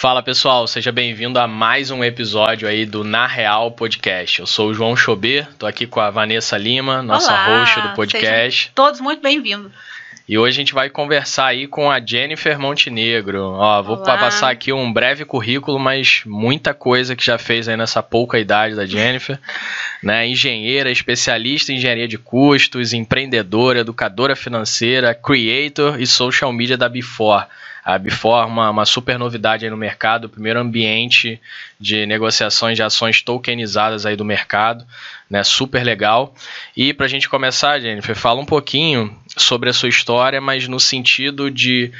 Fala pessoal, seja bem-vindo a mais um episódio aí do Na Real Podcast. Eu sou o João Chobê, tô aqui com a Vanessa Lima, nossa Olá, host do podcast. Todos muito bem-vindos. E hoje a gente vai conversar aí com a Jennifer Montenegro. Ó, vou Olá. passar aqui um breve currículo, mas muita coisa que já fez aí nessa pouca idade da Jennifer. né? Engenheira, especialista em engenharia de custos, empreendedora, educadora financeira, creator e social media da Before. A Before, uma, uma super novidade aí no mercado, o primeiro ambiente de negociações de ações tokenizadas aí do mercado, né? Super legal. E para a gente começar, Jennifer, fala um pouquinho sobre a sua história, mas no sentido de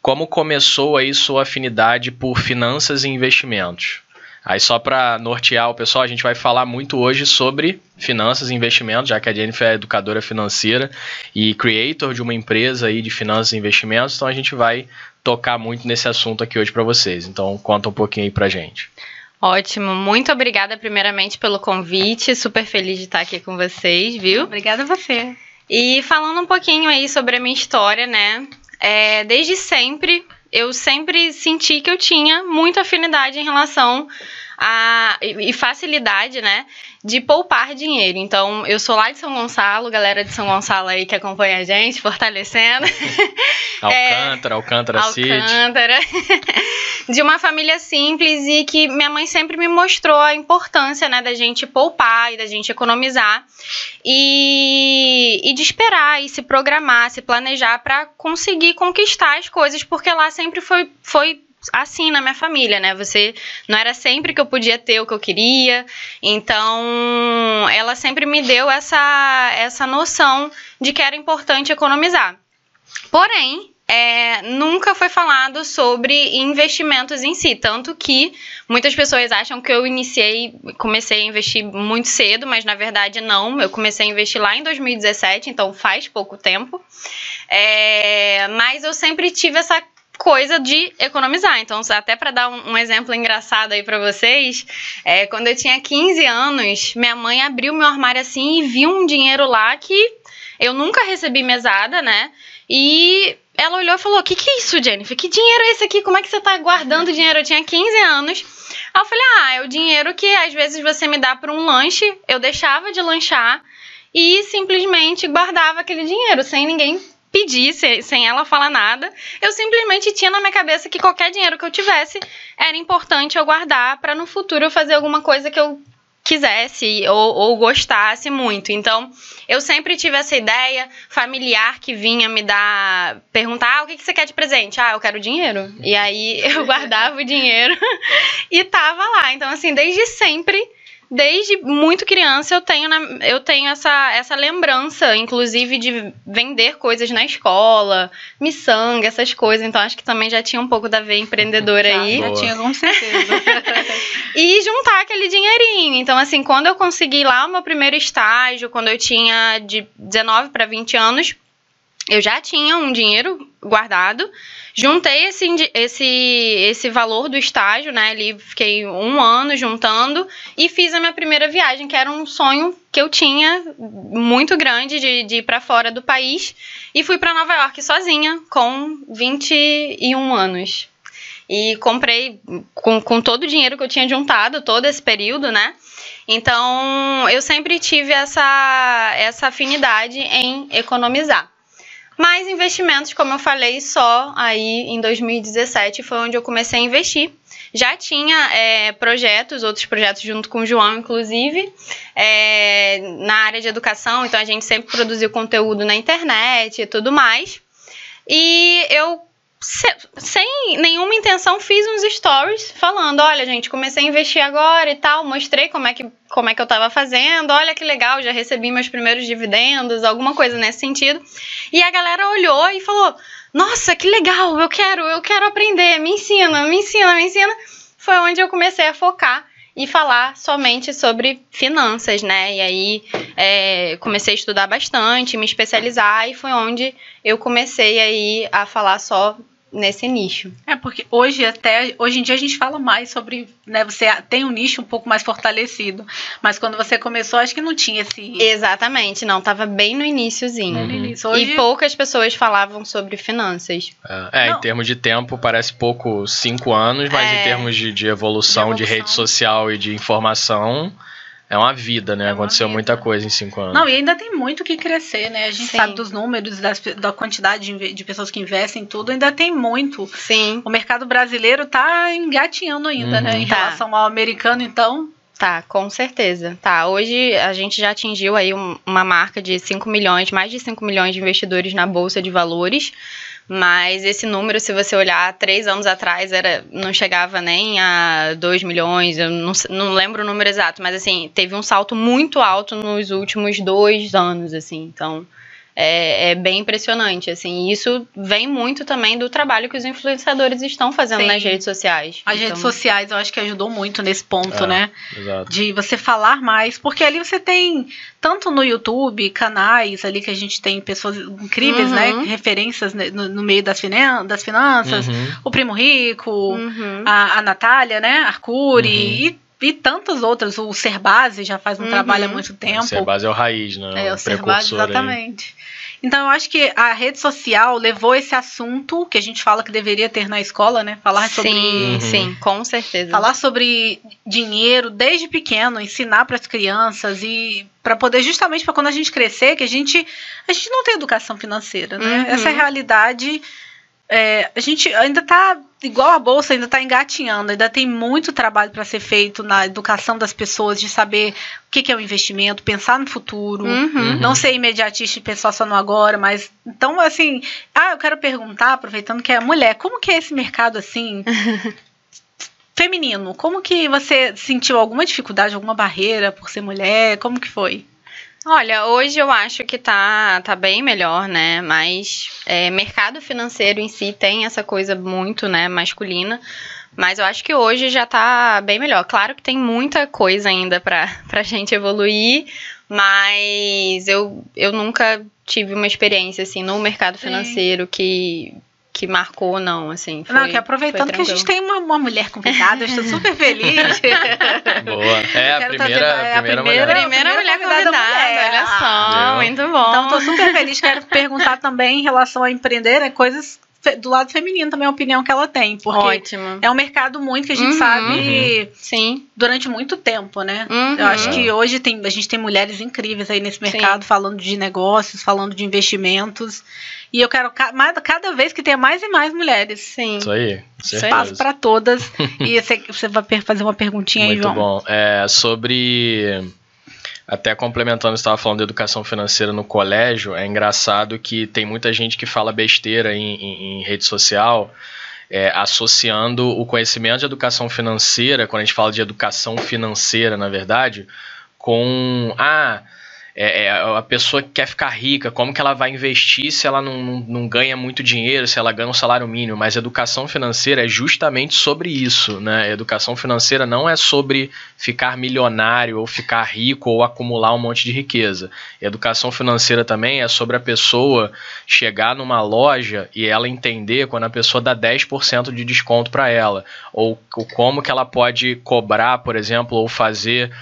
como começou aí sua afinidade por finanças e investimentos. Aí só para nortear o pessoal, a gente vai falar muito hoje sobre finanças e investimentos, já que a Jennifer é educadora financeira e creator de uma empresa aí de finanças e investimentos, então a gente vai tocar muito nesse assunto aqui hoje para vocês. Então conta um pouquinho aí pra gente. Ótimo, muito obrigada primeiramente pelo convite, super feliz de estar aqui com vocês, viu? Obrigada a você. E falando um pouquinho aí sobre a minha história, né? É, desde sempre, eu sempre senti que eu tinha muita afinidade em relação a e facilidade, né, de poupar dinheiro. Então, eu sou lá de São Gonçalo, galera de São Gonçalo aí que acompanha a gente, fortalecendo. Alcântara, Alcântara City. Alcântara. de uma família simples e que minha mãe sempre me mostrou a importância, né, da gente poupar e da gente economizar e, e de esperar e se programar, se planejar para conseguir conquistar as coisas, porque lá sempre foi, foi assim na minha família, né? Você não era sempre que eu podia ter o que eu queria. Então, ela sempre me deu essa essa noção de que era importante economizar. Porém, é, nunca foi falado sobre investimentos em si, tanto que muitas pessoas acham que eu iniciei, comecei a investir muito cedo, mas na verdade não. Eu comecei a investir lá em 2017, então faz pouco tempo. É, mas eu sempre tive essa coisa de economizar. Então, até para dar um, exemplo engraçado aí para vocês, é, quando eu tinha 15 anos, minha mãe abriu meu armário assim e viu um dinheiro lá que eu nunca recebi mesada, né? E ela olhou e falou: Que que é isso, Jennifer? Que dinheiro é esse aqui? Como é que você tá guardando dinheiro? Eu tinha 15 anos. Aí eu falei: Ah, é o dinheiro que às vezes você me dá para um lanche. Eu deixava de lanchar e simplesmente guardava aquele dinheiro sem ninguém pedir, se- sem ela falar nada. Eu simplesmente tinha na minha cabeça que qualquer dinheiro que eu tivesse era importante eu guardar para no futuro eu fazer alguma coisa que eu quisesse ou, ou gostasse muito. Então, eu sempre tive essa ideia familiar que vinha me dar, perguntar, ah, o que, que você quer de presente? Ah, eu quero dinheiro. E aí eu guardava o dinheiro e tava lá. Então, assim, desde sempre, desde muito criança, eu tenho, na- eu tenho essa, essa lembrança, inclusive, de vender coisas na escola, miçanga, essas coisas. Então, acho que também já tinha um pouco da veia empreendedora Já, aí já Boa. tinha, com certeza. e juntar aquele dinheirinho. Então, assim, quando eu consegui lá o meu primeiro estágio, quando eu tinha de 19 para 20 anos, eu já tinha um dinheiro guardado. Juntei esse, esse, esse valor do estágio, né? Ali fiquei um ano juntando e fiz a minha primeira viagem, que era um sonho que eu tinha muito grande de, de ir para fora do país. E fui para Nova York sozinha, com 21 anos. E comprei com, com todo o dinheiro que eu tinha juntado, todo esse período, né? Então, eu sempre tive essa, essa afinidade em economizar. Mas investimentos, como eu falei, só aí em 2017 foi onde eu comecei a investir. Já tinha é, projetos, outros projetos junto com o João, inclusive, é, na área de educação, então a gente sempre produziu conteúdo na internet e tudo mais. E eu, sem nenhuma intenção, fiz uns stories falando: olha, gente, comecei a investir agora e tal, mostrei como é que, como é que eu tava fazendo, olha que legal, já recebi meus primeiros dividendos, alguma coisa nesse sentido. E a galera olhou e falou: Nossa, que legal, eu quero, eu quero aprender, me ensina, me ensina, me ensina. Foi onde eu comecei a focar e falar somente sobre finanças, né? E aí é, comecei a estudar bastante, me especializar e foi onde eu comecei aí a falar só nesse nicho. É, porque hoje até hoje em dia a gente fala mais sobre, né, você tem um nicho um pouco mais fortalecido, mas quando você começou acho que não tinha esse Exatamente, não, tava bem no iníciozinho. Uhum. início. Hoje E poucas pessoas falavam sobre finanças. É, é, em termos de tempo, parece pouco cinco anos, mas É. em termos de, de, evolução, De de evolução. rede social e de informação, é uma vida, né? É uma Aconteceu vida. muita coisa em cinco anos. Não, e ainda tem muito o que crescer, né? A gente Sim. sabe dos números, das, da quantidade de, de pessoas que investem em tudo, ainda tem muito. Sim, O mercado brasileiro tá engatinhando ainda, Uhum. né? Em Tá. relação ao americano, então. tá, com certeza. Tá, hoje a gente já atingiu aí um- uma marca de 5 milhões, mais de 5 milhões de investidores na Bolsa de Valores. Mas esse número, se você olhar três anos atrás, era, não chegava nem a 2 milhões, eu não, não lembro o número exato, mas assim, teve um salto muito alto nos últimos dois anos, assim, então é, é bem impressionante, assim, isso vem muito também do trabalho que os influenciadores estão fazendo Sim. nas redes sociais. As Então, redes sociais eu acho que ajudou muito nesse ponto, É. né? Exato. De você falar mais, porque ali você tem, tanto no YouTube, canais ali que a gente tem pessoas incríveis, Uhum. né? Referências né, no, no meio das, finan das finanças, Uhum. o Primo Rico, Uhum. a, a Natália, né? Arcuri Uhum. e, e tantas outras. O Serbase já faz um Uhum. trabalho há muito O tempo. Cerbasi é o raiz, né? É, o Serbase, precursor aí. exatamente. Então, eu acho que a rede social levou esse assunto que a gente fala que deveria ter na escola, né? Falar sobre Sim, Uhum. sim, com certeza. falar sobre dinheiro desde pequeno, ensinar para as crianças e para poder justamente para quando a gente crescer, que a gente a gente não tem educação financeira, né? Uhum. Essa é a realidade. É, a gente ainda tá igual a bolsa, ainda tá engatinhando, ainda tem muito trabalho para ser feito na educação das pessoas de saber o que, que é o investimento, pensar no futuro. Uhum. Não ser imediatista e pensar só no agora, mas então assim, ah, eu quero perguntar, aproveitando que é mulher, como que é esse mercado assim feminino? Como que você sentiu alguma dificuldade, alguma barreira por ser mulher? Como que foi? Olha, hoje eu acho que tá, tá bem melhor, né? Mas é, mercado financeiro em si tem essa coisa muito, né, masculina. Mas eu acho que hoje já tá bem melhor. Claro que tem muita coisa ainda pra, pra gente evoluir, mas eu, eu nunca tive uma experiência, assim, no mercado Sim. financeiro que, que marcou, não, assim. Foi, não, que aproveitando foi que a gente tem uma, uma mulher convidada, eu estou super feliz. Boa. É, a primeira, trazer- é, a primeira, primeira- mulher. Primeira, Primeira mulher convidada convidada, mulher. olha só, muito bom. Então, estou super feliz. Quero perguntar também em relação a empreender, né, coisas do lado feminino também, a opinião que ela tem. Porque Ótimo. é um mercado muito que a gente Uhum. sabe Sim. durante muito tempo, né? Uhum. Eu acho que hoje tem, a gente tem mulheres incríveis aí nesse mercado falando de negócios, falando de investimentos. E eu quero ca- mais- cada vez que tenha mais e mais mulheres. Sim. Isso aí, aí. certeza. Espaço para todas. e você, você vai fazer uma perguntinha aí, Muito João. bom. É, sobre. Até complementando, você estava falando de educação financeira no colégio, é engraçado que tem muita gente que fala besteira em, em- em rede social, é, associando o conhecimento de educação financeira, quando a gente fala de educação financeira, na verdade, com. Ah, é, é, a pessoa que quer ficar rica, como que ela vai investir se ela não, não, não ganha muito dinheiro, se ela ganha um salário mínimo? Mas educação financeira é justamente sobre isso, né? Educação financeira não é sobre ficar milionário ou ficar rico ou acumular um monte de riqueza. Educação financeira também é sobre a pessoa chegar numa loja e ela entender quando a pessoa dá 10% de desconto para ela, ou o- como que ela pode cobrar, por exemplo, ou fazer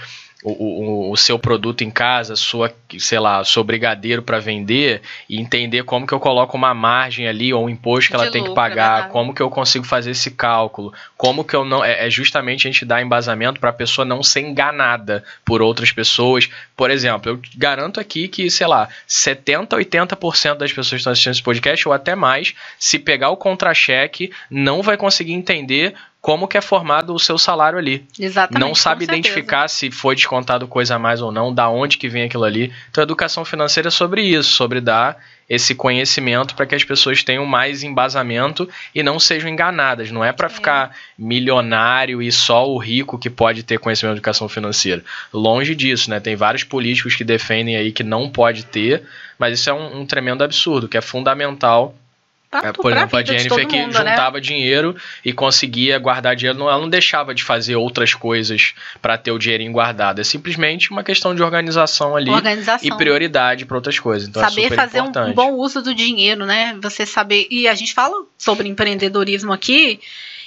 o, o, o seu produto em casa, sua, sei lá, seu brigadeiro para vender e entender como que eu coloco uma margem ali ou um imposto que ela tem que é pagar, como que eu consigo fazer esse cálculo, como que eu não é, é justamente a gente dar embasamento para a pessoa não ser enganada por outras pessoas. Por exemplo, eu garanto aqui que, sei lá, 70, 80% das pessoas que estão assistindo esse podcast ou até mais, se pegar o contra-cheque, não vai conseguir entender como que é formado o seu salário ali Exatamente. não sabe identificar se foi descontado coisa a mais ou não, da onde que vem aquilo ali. Então, a educação financeira é sobre isso, sobre dar esse conhecimento para que as pessoas tenham mais embasamento e não sejam enganadas. Não é para ficar milionário e só o rico que pode ter conhecimento de educação financeira. Longe disso, né? Tem vários políticos que defendem aí que não pode ter, mas isso é um, um tremendo absurdo, que é fundamental pra, É, por exemplo, a Jennifer que mundo, né? juntava dinheiro e conseguia guardar dinheiro, ela não deixava de fazer outras coisas para ter o dinheirinho guardado. É simplesmente uma questão de organização ali Organização. e prioridade para outras coisas. Então saber é fazer um, importante. um bom uso do dinheiro, né? Você saber. E a gente fala sobre empreendedorismo aqui.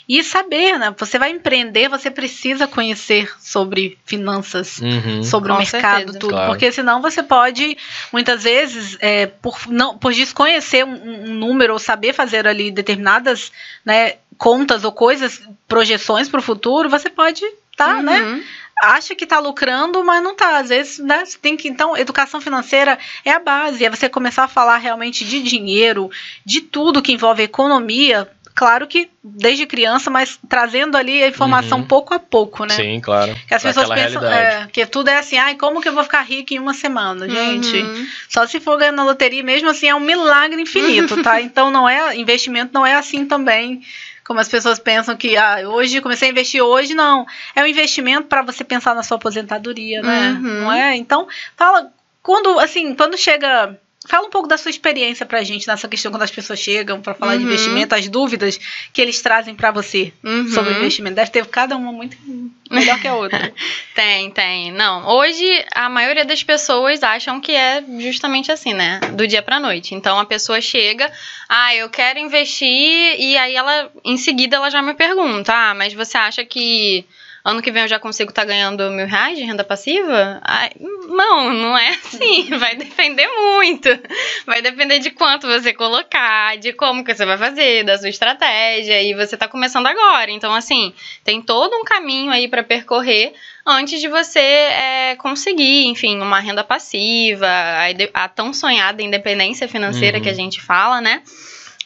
E saber, né? Você vai empreender, você precisa conhecer sobre finanças, Uhum. sobre o Com mercado, certeza. tudo. Claro. Porque senão você pode, muitas vezes, é, por, não, por desconhecer um, um número ou saber fazer ali determinadas né, contas ou coisas, projeções para o futuro, você pode estar, né? Uhum. acha que está lucrando, mas não está. Às vezes, né, você tem que. Então, educação financeira é a base. É você começar a falar realmente de dinheiro, de tudo que envolve economia. Claro que desde criança, mas trazendo ali a informação Uhum. pouco a pouco, né? Sim, claro. Que as pessoas pensam é, que tudo é assim, ai, como que eu vou ficar rico em uma semana? Gente, Uhum. só se for ganhando na loteria, mesmo assim, é um milagre infinito, tá? Então não é, investimento não é assim também. Como as pessoas pensam que ah, hoje comecei a investir hoje, não. É um investimento para você pensar na sua aposentadoria, né? Uhum. Não é? Então, fala quando assim, quando chega Fala um pouco da sua experiência pra gente nessa questão quando as pessoas chegam para falar de Uhum. investimento, as dúvidas que eles trazem para você Uhum. sobre investimento. Deve ter cada uma muito melhor que a outra. Tem, tem. Não, hoje a maioria das pessoas acham que é justamente assim, né? Do dia pra noite. Então a pessoa chega, ah, eu quero investir, e aí ela, em seguida, ela já me pergunta, ah, mas você acha que ano que vem eu já consigo estar ganhando mil reais de renda passiva? Ai, não, não é assim. Vai depender muito. Vai depender de quanto você colocar, de como que você vai fazer, da sua estratégia. E você tá começando agora. Então, assim, tem todo um caminho aí para percorrer antes de você é, conseguir, enfim, uma renda passiva, a, a tão sonhada independência financeira Uhum. que a gente fala, né?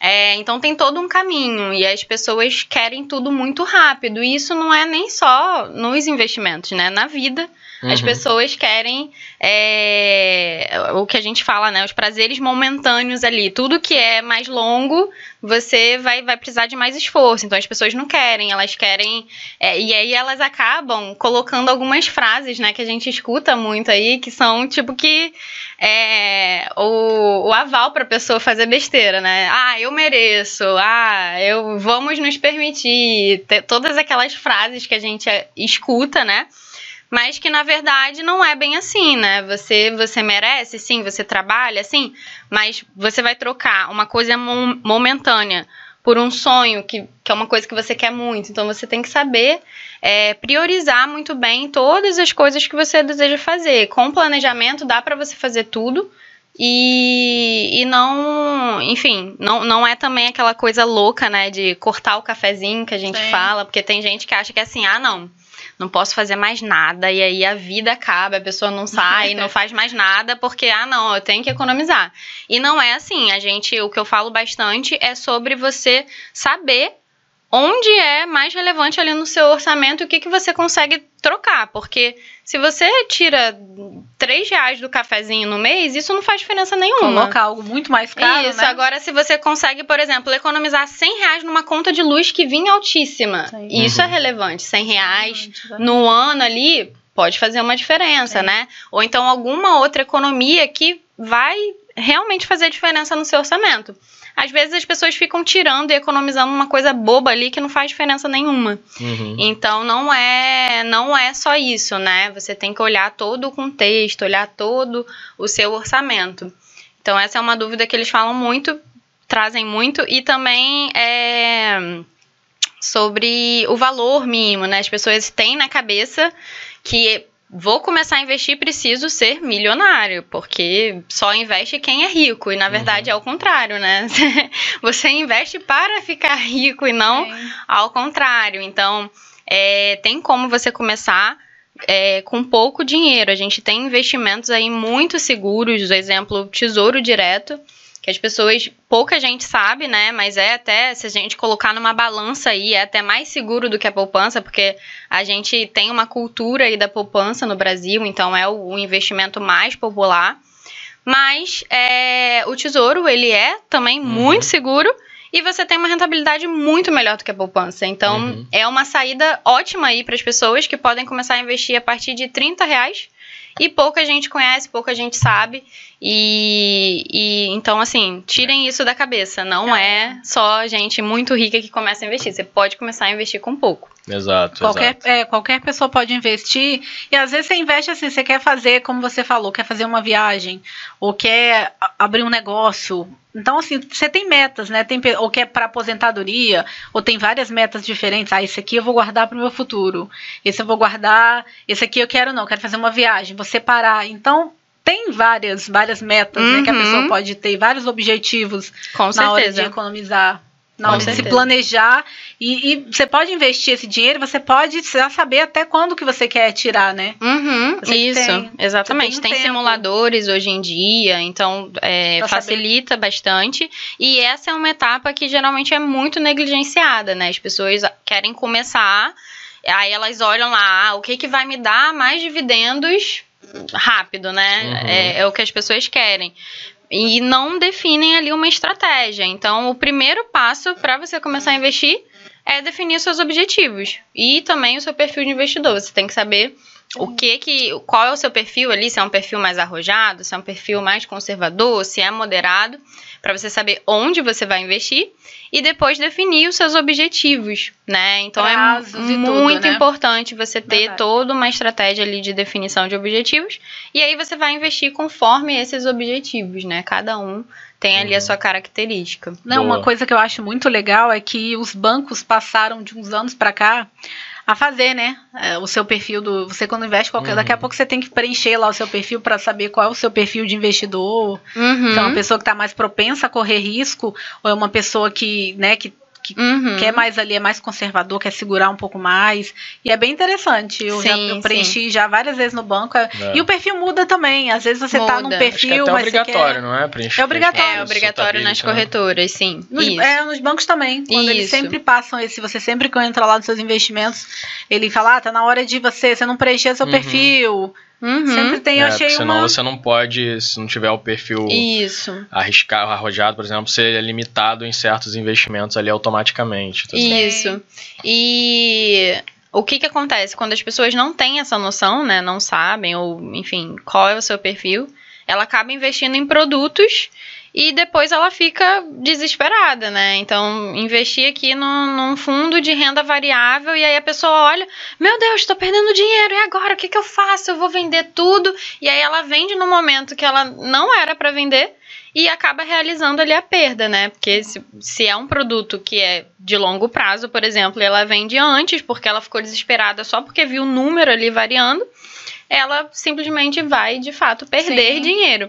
É, então tem todo um caminho e as pessoas querem tudo muito rápido. E isso não é nem só nos investimentos, né? Na vida, as Uhum. pessoas querem é, o que a gente fala, né? Os prazeres momentâneos ali. Tudo que é mais longo, você vai, vai precisar de mais esforço. Então as pessoas não querem, elas querem. é, e aí elas acabam colocando algumas frases, né, que a gente escuta muito aí, que são tipo que é, o, o aval para a pessoa fazer besteira, né? Ah, eu mereço, ah, eu vamos nos permitir. Todas aquelas frases que a gente é, escuta, né? Mas que na verdade não é bem assim, né? Você você merece, sim, você trabalha, sim, mas você vai trocar uma coisa mom- momentânea por um sonho que, que é uma coisa que você quer muito. Então você tem que saber é, priorizar muito bem todas as coisas que você deseja fazer. Com planejamento dá para você fazer tudo. E, e não, enfim, não, não é também aquela coisa louca, né, de cortar o cafezinho que a gente Sim. fala, porque tem gente que acha que é assim, ah, não, não posso fazer mais nada, e aí a vida acaba, a pessoa não sai, não faz mais nada, porque, ah, não, eu tenho que economizar. E não é assim, a gente, o que eu falo bastante é sobre você saber onde é mais relevante ali no seu orçamento e o que, que você consegue trocar, porque se você tira 3 reais do cafezinho no mês, isso não faz diferença nenhuma. Colocar algo muito mais caro, Isso, né? agora se você consegue, por exemplo, economizar 100 reais numa conta de luz que vinha altíssima, Sim. isso Uhum. é relevante. 100 reais né? no ano ali pode fazer uma diferença, É. né? Ou então alguma outra economia que vai realmente fazer diferença no seu orçamento. Às vezes as pessoas ficam tirando e economizando uma coisa boba ali que não faz diferença nenhuma. Uhum. Então não é, não é só isso, né? Você tem que olhar todo o contexto, olhar todo o seu orçamento. Então essa é uma dúvida que eles falam muito, trazem muito e também é sobre o valor mínimo, né? As pessoas têm na cabeça que vou começar a investir, preciso ser milionário, porque só investe quem é rico. E na verdade é o contrário, né? Você investe para ficar rico e não Sim. ao contrário. Então, é, tem como você começar é, com pouco dinheiro. A gente tem investimentos aí muito seguros, do exemplo, Tesouro Direto, que as pessoas, pouca gente sabe, né? Mas é até, se a gente colocar numa balança aí, é até mais seguro do que a poupança, porque a gente tem uma cultura aí da poupança no Brasil, então é o, investimento mais popular. Mas é, o tesouro, ele é também Uhum. muito seguro e você tem uma rentabilidade muito melhor do que a poupança. Então, Uhum. é uma saída ótima aí para as pessoas que podem começar a investir a partir de 30 reais. E pouca gente conhece, pouca gente sabe. E, e então, assim, tirem isso da cabeça. Não é só gente muito rica que começa a investir. Você pode começar a investir com pouco. Exato. Qualquer, exato. é, qualquer pessoa pode investir. E às vezes você investe assim, você quer fazer, como você falou, quer fazer uma viagem, ou quer abrir um negócio. Então, assim, você tem metas, né? Tem, ou quer para aposentadoria, ou tem várias metas diferentes. Ah, esse aqui eu vou guardar para o meu futuro. Esse eu vou guardar. Esse aqui eu quero não, quero fazer uma viagem, vou separar. Então, tem várias, várias metas né, que a Uhum. pessoa pode ter, vários objetivos Com na hora de certeza. economizar, na Com hora de se certeza. planejar. E, e você pode investir esse dinheiro, você pode já saber até quando que você quer tirar, né? Uhum, isso, tem- exatamente. tem Tem, um tempo. simuladores hoje em dia, então é, facilita bastante. E essa é uma etapa que geralmente é muito negligenciada, né? As pessoas querem começar, aí elas olham lá, ah, o que, que vai me dar mais dividendos rápido, né? Uhum. É, é o que as pessoas querem. E não definem ali uma estratégia. Então, o primeiro passo para você começar a investir é definir os seus objetivos e também o seu perfil de investidor. Você tem que saber o que que, qual é o seu perfil ali, se é um perfil mais arrojado, se é um perfil mais conservador, se é moderado, para você saber onde você vai investir e depois definir os seus objetivos, né? Então Prazos é e tudo, muito né? importante você ter Verdade. toda uma estratégia ali de definição de objetivos e aí você vai investir conforme esses objetivos, né? Cada um tem ali a Uhum. sua característica. Não, Boa. uma coisa que eu acho muito legal é que os bancos passaram de uns anos para cá a fazer, né? é, o seu perfil do. Você quando investe qualquer. Uhum. Daqui a pouco você tem que preencher lá o seu perfil para saber qual é o seu perfil de investidor. Uhum. Se é uma pessoa que está mais propensa a correr risco, ou é uma pessoa que, né, que Uhum. quer mais ali, é mais conservador, quer segurar um pouco mais. E é bem interessante. Eu já Sim, eu preenchi já várias vezes no banco. é- É. E o perfil muda também. Às vezes você tá num Muda. Acho que é perfil, até mas você obrigatório, quer... não é? Preencher- É obrigatório. É obrigatório nas né? corretoras, sim. Nos, Isso. é, nos bancos também. Quando eles Isso. sempre passam esse, você sempre que entra lá nos seus investimentos, ele fala, ah, tá na hora de você, você não preencher seu Uhum. perfil. Uhum. Sempre tem, eu É, achei porque senão uma... você não pode, se não tiver o perfil Isso. arriscar, arrojado, por exemplo, ser limitado em certos investimentos ali automaticamente. tá? Isso. E o que que acontece quando as pessoas não têm essa noção, né, não sabem ou, enfim, qual é o seu perfil, ela acaba investindo em produtos e depois ela fica desesperada, né? Então, investir aqui num, num fundo de renda variável e aí a pessoa olha, meu Deus, estou perdendo dinheiro, e agora? O que, que eu faço? Eu vou vender tudo. E aí ela vende no momento que ela não era para vender e acaba realizando ali a perda, né? Porque se, se é um produto que é de longo prazo, por exemplo, e ela vende antes porque ela ficou desesperada só porque viu o número ali variando, ela simplesmente vai de fato perder Sim. dinheiro.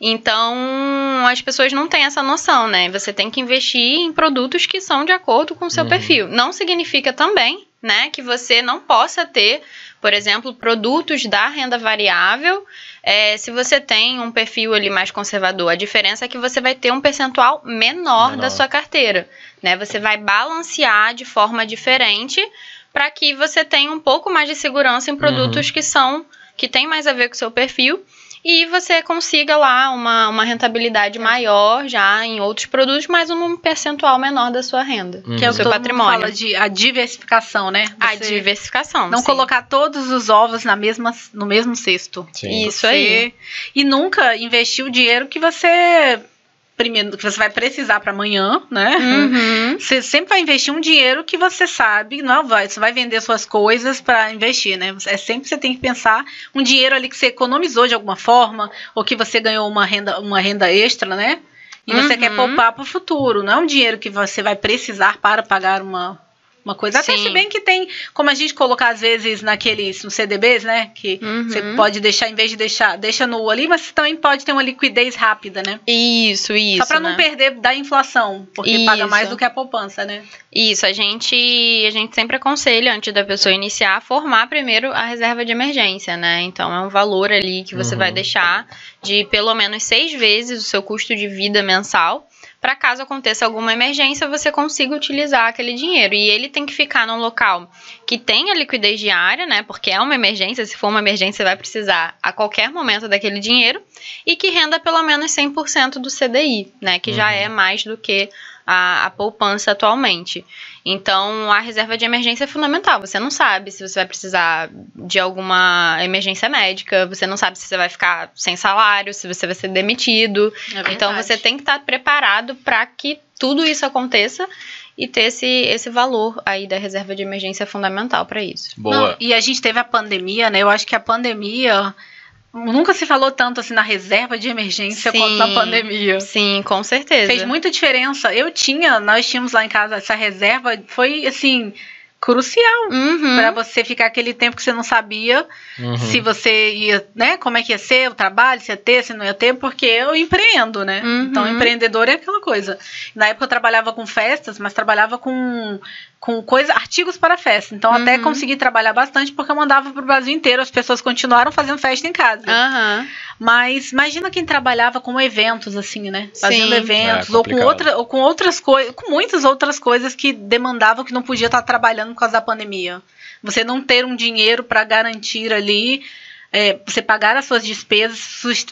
Então, as pessoas não têm essa noção, né? Você tem que investir em produtos que são de acordo com o seu Uhum. perfil. Não significa também, né, que você não possa ter, por exemplo, produtos da renda variável é, se você tem um perfil ali mais conservador, a diferença é que você vai ter um percentual menor, Menor. da sua carteira, né? Você vai balancear de forma diferente para que você tenha um pouco mais de segurança em produtos que são que tem mais a ver com o seu perfil e você consiga lá uma, uma rentabilidade maior já em outros produtos, mas um percentual menor da sua renda, Uhum. Que é o que seu todo mundo patrimônio. fala de a diversificação, né? A Você diversificação. Não sim. colocar todos os ovos na mesma, no mesmo cesto. Sim. Isso Você- aí. E nunca investir o dinheiro que você primeiro que você vai precisar para amanhã, né? Uhum. Você sempre vai investir um dinheiro que você sabe, não vai, você vai vender suas coisas para investir, né? É sempre você tem que pensar um dinheiro ali que você economizou de alguma forma ou que você ganhou uma renda, uma renda extra, né? E você Uhum. quer poupar para o futuro, não é um dinheiro que você vai precisar para pagar uma uma coisa. Até Sim. se bem que tem, como a gente colocar às vezes naqueles no CDBs, né? Que Uhum. você pode deixar, em vez de deixar, deixa no ali, mas você também pode ter uma liquidez rápida, né? Isso, isso. Só para não né? perder da inflação, porque paga Isso. mais do que a poupança, né? Isso, a gente, a gente sempre aconselha, antes da pessoa iniciar, formar primeiro a reserva de emergência, né? Então é um valor ali que você Uhum. vai deixar de pelo menos seis vezes o seu custo de vida mensal. Para caso aconteça alguma emergência, você consiga utilizar aquele dinheiro. E ele tem que ficar num local que tenha liquidez diária, né? Porque é uma emergência, se for uma emergência, você vai precisar a qualquer momento daquele dinheiro. E que renda pelo menos 100% do CDI, né? Que já Uhum. é mais do que a, a poupança atualmente. Então, a reserva de emergência é fundamental. Você não sabe se você vai precisar de alguma emergência médica, você não sabe se você vai ficar sem salário, se você vai ser demitido. É então, você tem que estar preparado para que tudo isso aconteça e ter esse, esse valor aí da reserva de emergência fundamental para isso. Boa. Não, e a gente teve a pandemia, né? Eu acho que a pandemia nunca se falou tanto assim na reserva de emergência Sim. quanto na pandemia. Sim, com certeza. Fez muita diferença. Eu tinha, nós tínhamos lá em casa essa reserva, foi assim crucial Uhum. para você ficar aquele tempo que você não sabia Uhum. se você ia, né, como é que ia ser o trabalho, se ia ter, se não ia ter, porque eu empreendo, né? Uhum. Então, empreendedor é aquela coisa. Na época eu trabalhava com festas, mas trabalhava com com coisa, artigos para festa. Então, até Uhum. consegui trabalhar bastante porque eu mandava pro Brasil inteiro, as pessoas continuaram fazendo festa em casa. Aham. Mas imagina quem trabalhava com eventos, assim, né? Fazendo Sim. eventos, É, ou, com outra, ou com outras coisas, com muitas outras coisas que demandavam que não podia estar trabalhando por causa da pandemia. Você não ter um dinheiro para garantir ali, é, você pagar as suas despesas,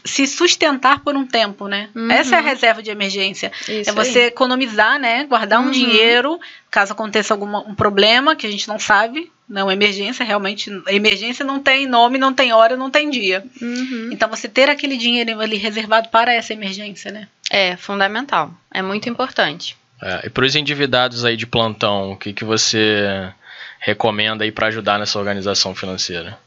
se sustentar por um tempo, né? Uhum. Essa é a reserva de emergência. Isso é você aí. economizar, né? Guardar um Uhum. dinheiro caso aconteça algum um problema que a gente não sabe. Não, emergência realmente. Emergência não tem nome, não tem hora, não tem dia. Uhum. Então você ter aquele dinheiro ali reservado para essa emergência, né? É fundamental. É muito importante. É, e para os endividados aí de plantão, o que, que você recomenda aí para ajudar nessa organização financeira?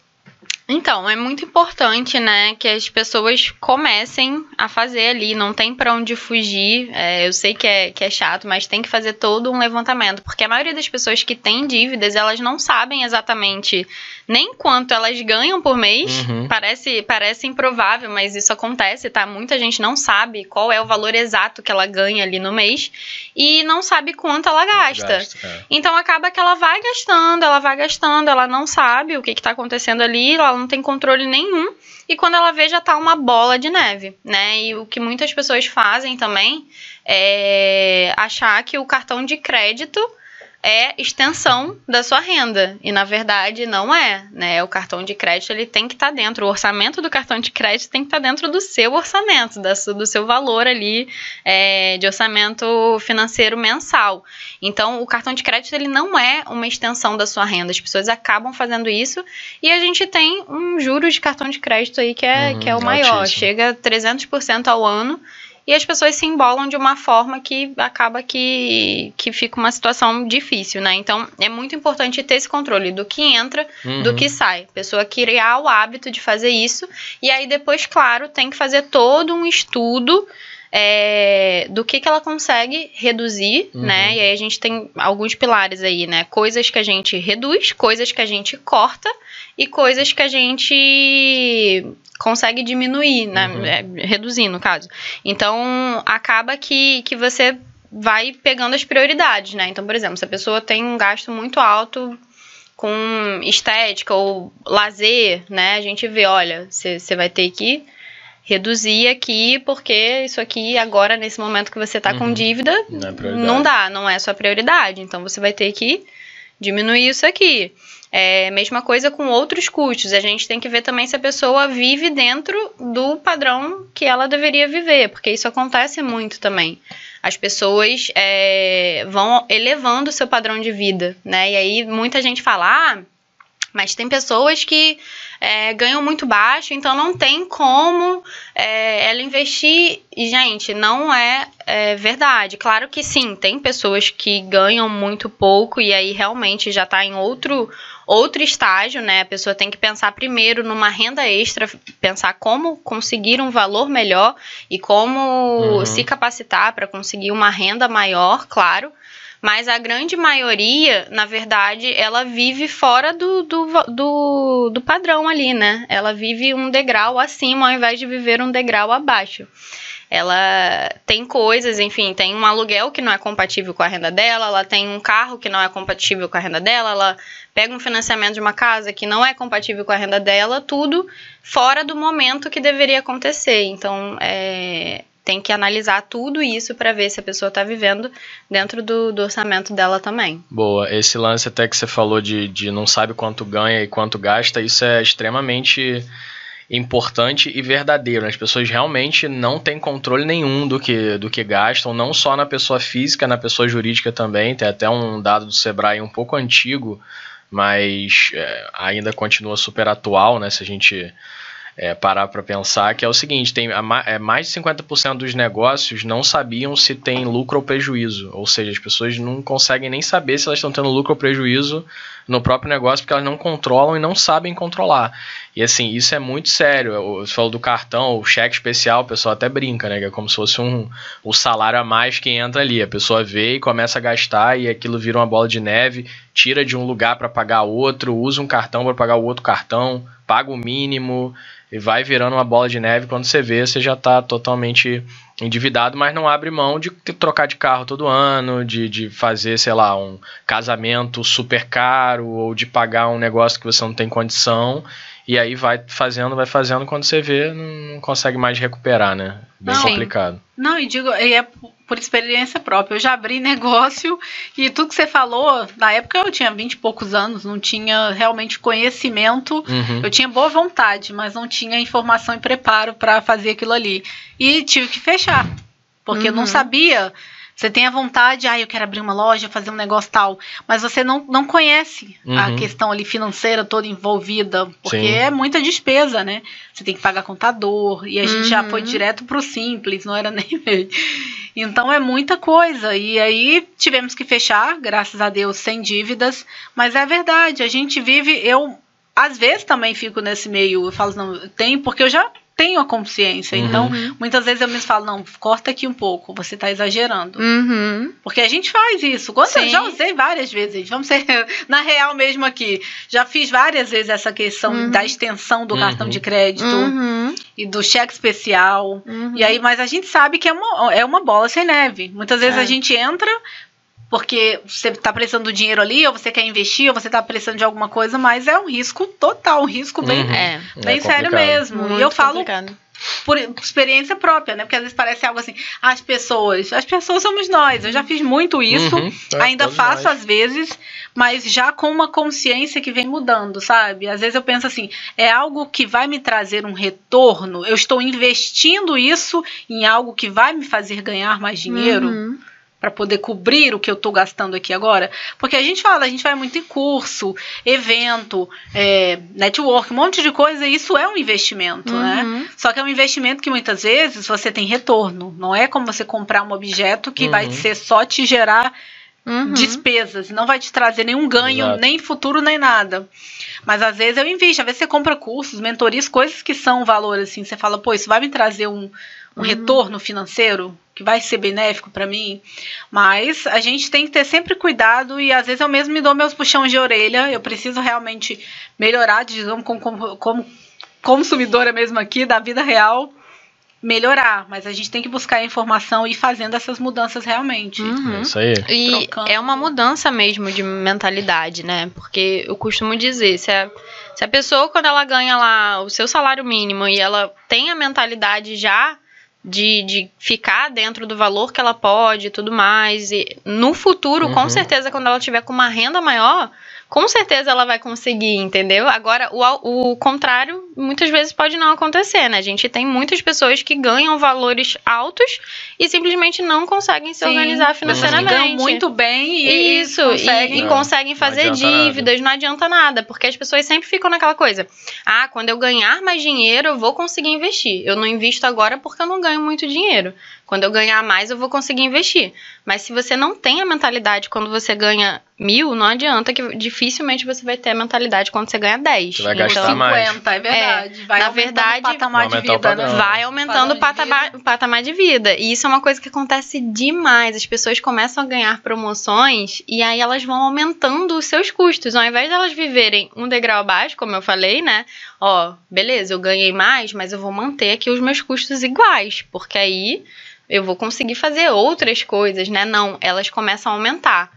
Então, é muito importante, né, que as pessoas comecem a fazer ali, não tem pra onde fugir. É, eu sei que é, que é chato, mas tem que fazer todo um levantamento, porque a maioria das pessoas que têm dívidas, elas não sabem exatamente nem quanto elas ganham por mês. Uhum. Parece, parece improvável, mas isso acontece, tá? Muita gente não sabe qual é o valor exato que ela ganha ali no mês e não sabe quanto ela gasta. É. Então acaba que ela vai gastando, ela vai gastando, ela não sabe o que, está acontecendo ali, ela não tem controle nenhum. E quando ela vê, já tá uma bola de neve, né? E o que muitas pessoas fazem também é achar que o cartão de crédito é extensão da sua renda. E na verdade não é, né? O cartão de crédito ele tem que estar dentro, o orçamento do cartão de crédito tem que estar dentro do seu orçamento, da do seu valor ali é, de orçamento financeiro mensal. Então, o cartão de crédito ele não é uma extensão da sua renda. As pessoas acabam fazendo isso e a gente tem um juros de cartão de crédito aí que é, Uhum, que é o maior. altíssimo. Chega a 300% ao ano e as pessoas se embolam de uma forma que acaba que, que fica uma situação difícil, né? Então, é muito importante ter esse controle do que entra, do Uhum. que sai. Pessoa criar o hábito de fazer isso. E aí, depois, claro, tem que fazer todo um estudo é, do que, que ela consegue reduzir, Uhum. né? E aí a gente tem alguns pilares aí, né? Coisas que a gente reduz, coisas que a gente corta e coisas que a gente consegue diminuir, né? Uhum. É, reduzir, no caso. Então, acaba que, que você vai pegando as prioridades, né? Então, por exemplo, se a pessoa tem um gasto muito alto com estética ou lazer, né? A gente vê, olha, você vai ter que reduzir aqui, porque isso aqui agora, nesse momento que você tá com Uhum. dívida, Não é não dá, não é sua prioridade. Então você vai ter que diminuir isso aqui. É, mesma coisa com outros custos. A gente tem que ver também se a pessoa vive dentro do padrão que ela deveria viver, porque isso acontece muito também. As pessoas é, vão elevando o seu padrão de vida, né? E aí muita gente fala, ah, mas tem pessoas que é, ganham muito baixo, então não tem como é, ela investir. E, gente, não é, é, verdade. Claro que sim, tem pessoas que ganham muito pouco e aí realmente já está em outro, outro estágio, né? A pessoa tem que pensar primeiro numa renda extra, pensar como conseguir um valor melhor e como Uhum. se capacitar para conseguir uma renda maior, claro. Mas a grande maioria, na verdade, ela vive fora do, do, do, do padrão ali, né? Ela vive um degrau acima ao invés de viver um degrau abaixo. Ela tem coisas, enfim, tem um aluguel que não é compatível com a renda dela, ela tem um carro que não é compatível com a renda dela, ela pega um financiamento de uma casa que não é compatível com a renda dela, tudo fora do momento que deveria acontecer. Então, é, tem que analisar tudo isso para ver se a pessoa está vivendo dentro do, do orçamento dela também. Boa, esse lance até que você falou de, de não sabe quanto ganha e quanto gasta, isso é extremamente importante e verdadeiro. As pessoas realmente não têm controle nenhum do que, do que gastam, não só na pessoa física, na pessoa jurídica também. Tem até um dado do Sebrae um pouco antigo, mas é, ainda continua super atual, né? Se a gente é, parar para pensar, que é o seguinte: tem a, é, mais de 50% dos negócios não sabiam se tem lucro ou prejuízo. Ou seja, as pessoas não conseguem nem saber se elas estão tendo lucro ou prejuízo no próprio negócio, porque elas não controlam e não sabem controlar. E assim, isso é muito sério. Você falou do cartão, o cheque especial, o pessoal até brinca, né? Que é como se fosse um, o salário a mais que entra ali. A pessoa vê e começa a gastar e aquilo vira uma bola de neve, tira de um lugar para pagar outro, usa um cartão para pagar o outro cartão, paga o mínimo e vai virando uma bola de neve. Quando você vê, você já está totalmente endividado, mas não abre mão de trocar de carro todo ano, de, de fazer, sei lá, um casamento super caro ou de pagar um negócio que você não tem condição. E aí vai fazendo, vai fazendo, quando você vê, não consegue mais recuperar, né? Bem não, complicado. Não, e digo, é por experiência própria. Eu já abri negócio e tudo que você falou, na época eu tinha vinte e poucos anos, não tinha realmente conhecimento. Uhum. Eu tinha boa vontade, mas não tinha informação e preparo para fazer aquilo ali. E tive que fechar, porque uhum. eu não uhum. sabia você tem a vontade, ah, eu quero abrir uma loja, fazer um negócio tal, mas você não, não conhece uhum. a questão ali financeira toda envolvida, porque Sim. é muita despesa, né? Você tem que pagar contador, e a uhum. gente já foi uhum. direto pro simples, não era nem meio. Então é muita coisa. E aí tivemos que fechar, graças a Deus, sem dívidas. Mas é verdade, a gente vive. Eu às vezes também fico nesse meio, eu falo, não, tem, porque eu já tenho a consciência. Uhum. Então, muitas vezes eu me falo, não, corta aqui um pouco, você está exagerando. Uhum. Porque a gente faz isso. Quando eu já usei várias vezes, vamos ser na real mesmo aqui. Já fiz várias vezes essa questão uhum. da extensão do cartão de uhum. crédito uhum. e do cheque especial. E aí, mas a gente sabe que é uma, é uma bola sem neve. Muitas vezes é. a gente entra, porque você está precisando do dinheiro ali, ou você quer investir, ou você está precisando de alguma coisa, mas é um risco total, um risco bem, uhum. é. bem é sério mesmo. Muito e eu falo complicado. por experiência própria, né? Porque às vezes parece algo assim, as pessoas, as pessoas somos nós. Eu já fiz muito isso, uhum. é, ainda faço nós. às vezes, mas já com uma consciência que vem mudando, sabe? Às vezes eu penso assim, é algo que vai me trazer um retorno, eu estou investindo isso em algo que vai me fazer ganhar mais dinheiro. Uhum para poder cobrir o que eu estou gastando aqui agora? Porque a gente fala, a gente vai muito em curso, evento, é, network, um monte de coisa, e isso é um investimento, né? uhum. né? Só que é um investimento que muitas vezes você tem retorno. Não é como você comprar um objeto que uhum. vai ser só te gerar Uhum. despesas, não vai te trazer nenhum ganho, Exato. nem futuro, nem nada. Mas às vezes eu invisto, às vezes você compra cursos, mentorias, coisas que são valor assim, você fala, pô, isso vai me trazer um, um uhum. retorno financeiro que vai ser benéfico para mim. Mas a gente tem que ter sempre cuidado e às vezes eu mesmo me dou meus puxões de orelha. Eu preciso realmente melhorar, digamos, como, como, como consumidora mesmo aqui da vida real melhorar, mas a gente tem que buscar a informação e ir fazendo essas mudanças realmente. Uhum. É isso aí. E Trocando. é uma mudança mesmo de mentalidade, né? Porque eu costumo dizer, se a, se a pessoa, quando ela ganha lá o seu salário mínimo e ela tem a mentalidade já de, de ficar dentro do valor que ela pode e tudo mais. E no futuro, uhum. com certeza, quando ela tiver com uma renda maior, com certeza ela vai conseguir, entendeu? Agora, o, o contrário muitas vezes pode não acontecer, né? A gente tem muitas pessoas que ganham valores altos e simplesmente não conseguem se Sim, organizar financeiramente. Ganham muito bem e isso conseguem, e, e conseguem fazer não dívidas, nada. não adianta nada, porque as pessoas sempre ficam naquela coisa: "Ah, quando eu ganhar mais dinheiro, eu vou conseguir investir. Eu não invisto agora porque eu não ganho muito dinheiro. Quando eu ganhar mais, eu vou conseguir investir. Mas se você não tem a mentalidade quando você ganha mil, não adianta que dificilmente você vai ter a mentalidade quando você ganha 10. Você vai gastar então, mais. 50, é verdade. É, vai na verdade, o patamar de vida, né? Vai aumentando o patamar, patamar de vida. E isso é uma coisa que acontece demais. As pessoas começam a ganhar promoções e aí elas vão aumentando os seus custos. Ao invés de elas viverem um degrau abaixo, como eu falei, né? Ó, beleza, eu ganhei mais, mas eu vou manter aqui os meus custos iguais. Porque aí eu vou conseguir fazer outras coisas, né? Não, elas começam a aumentar.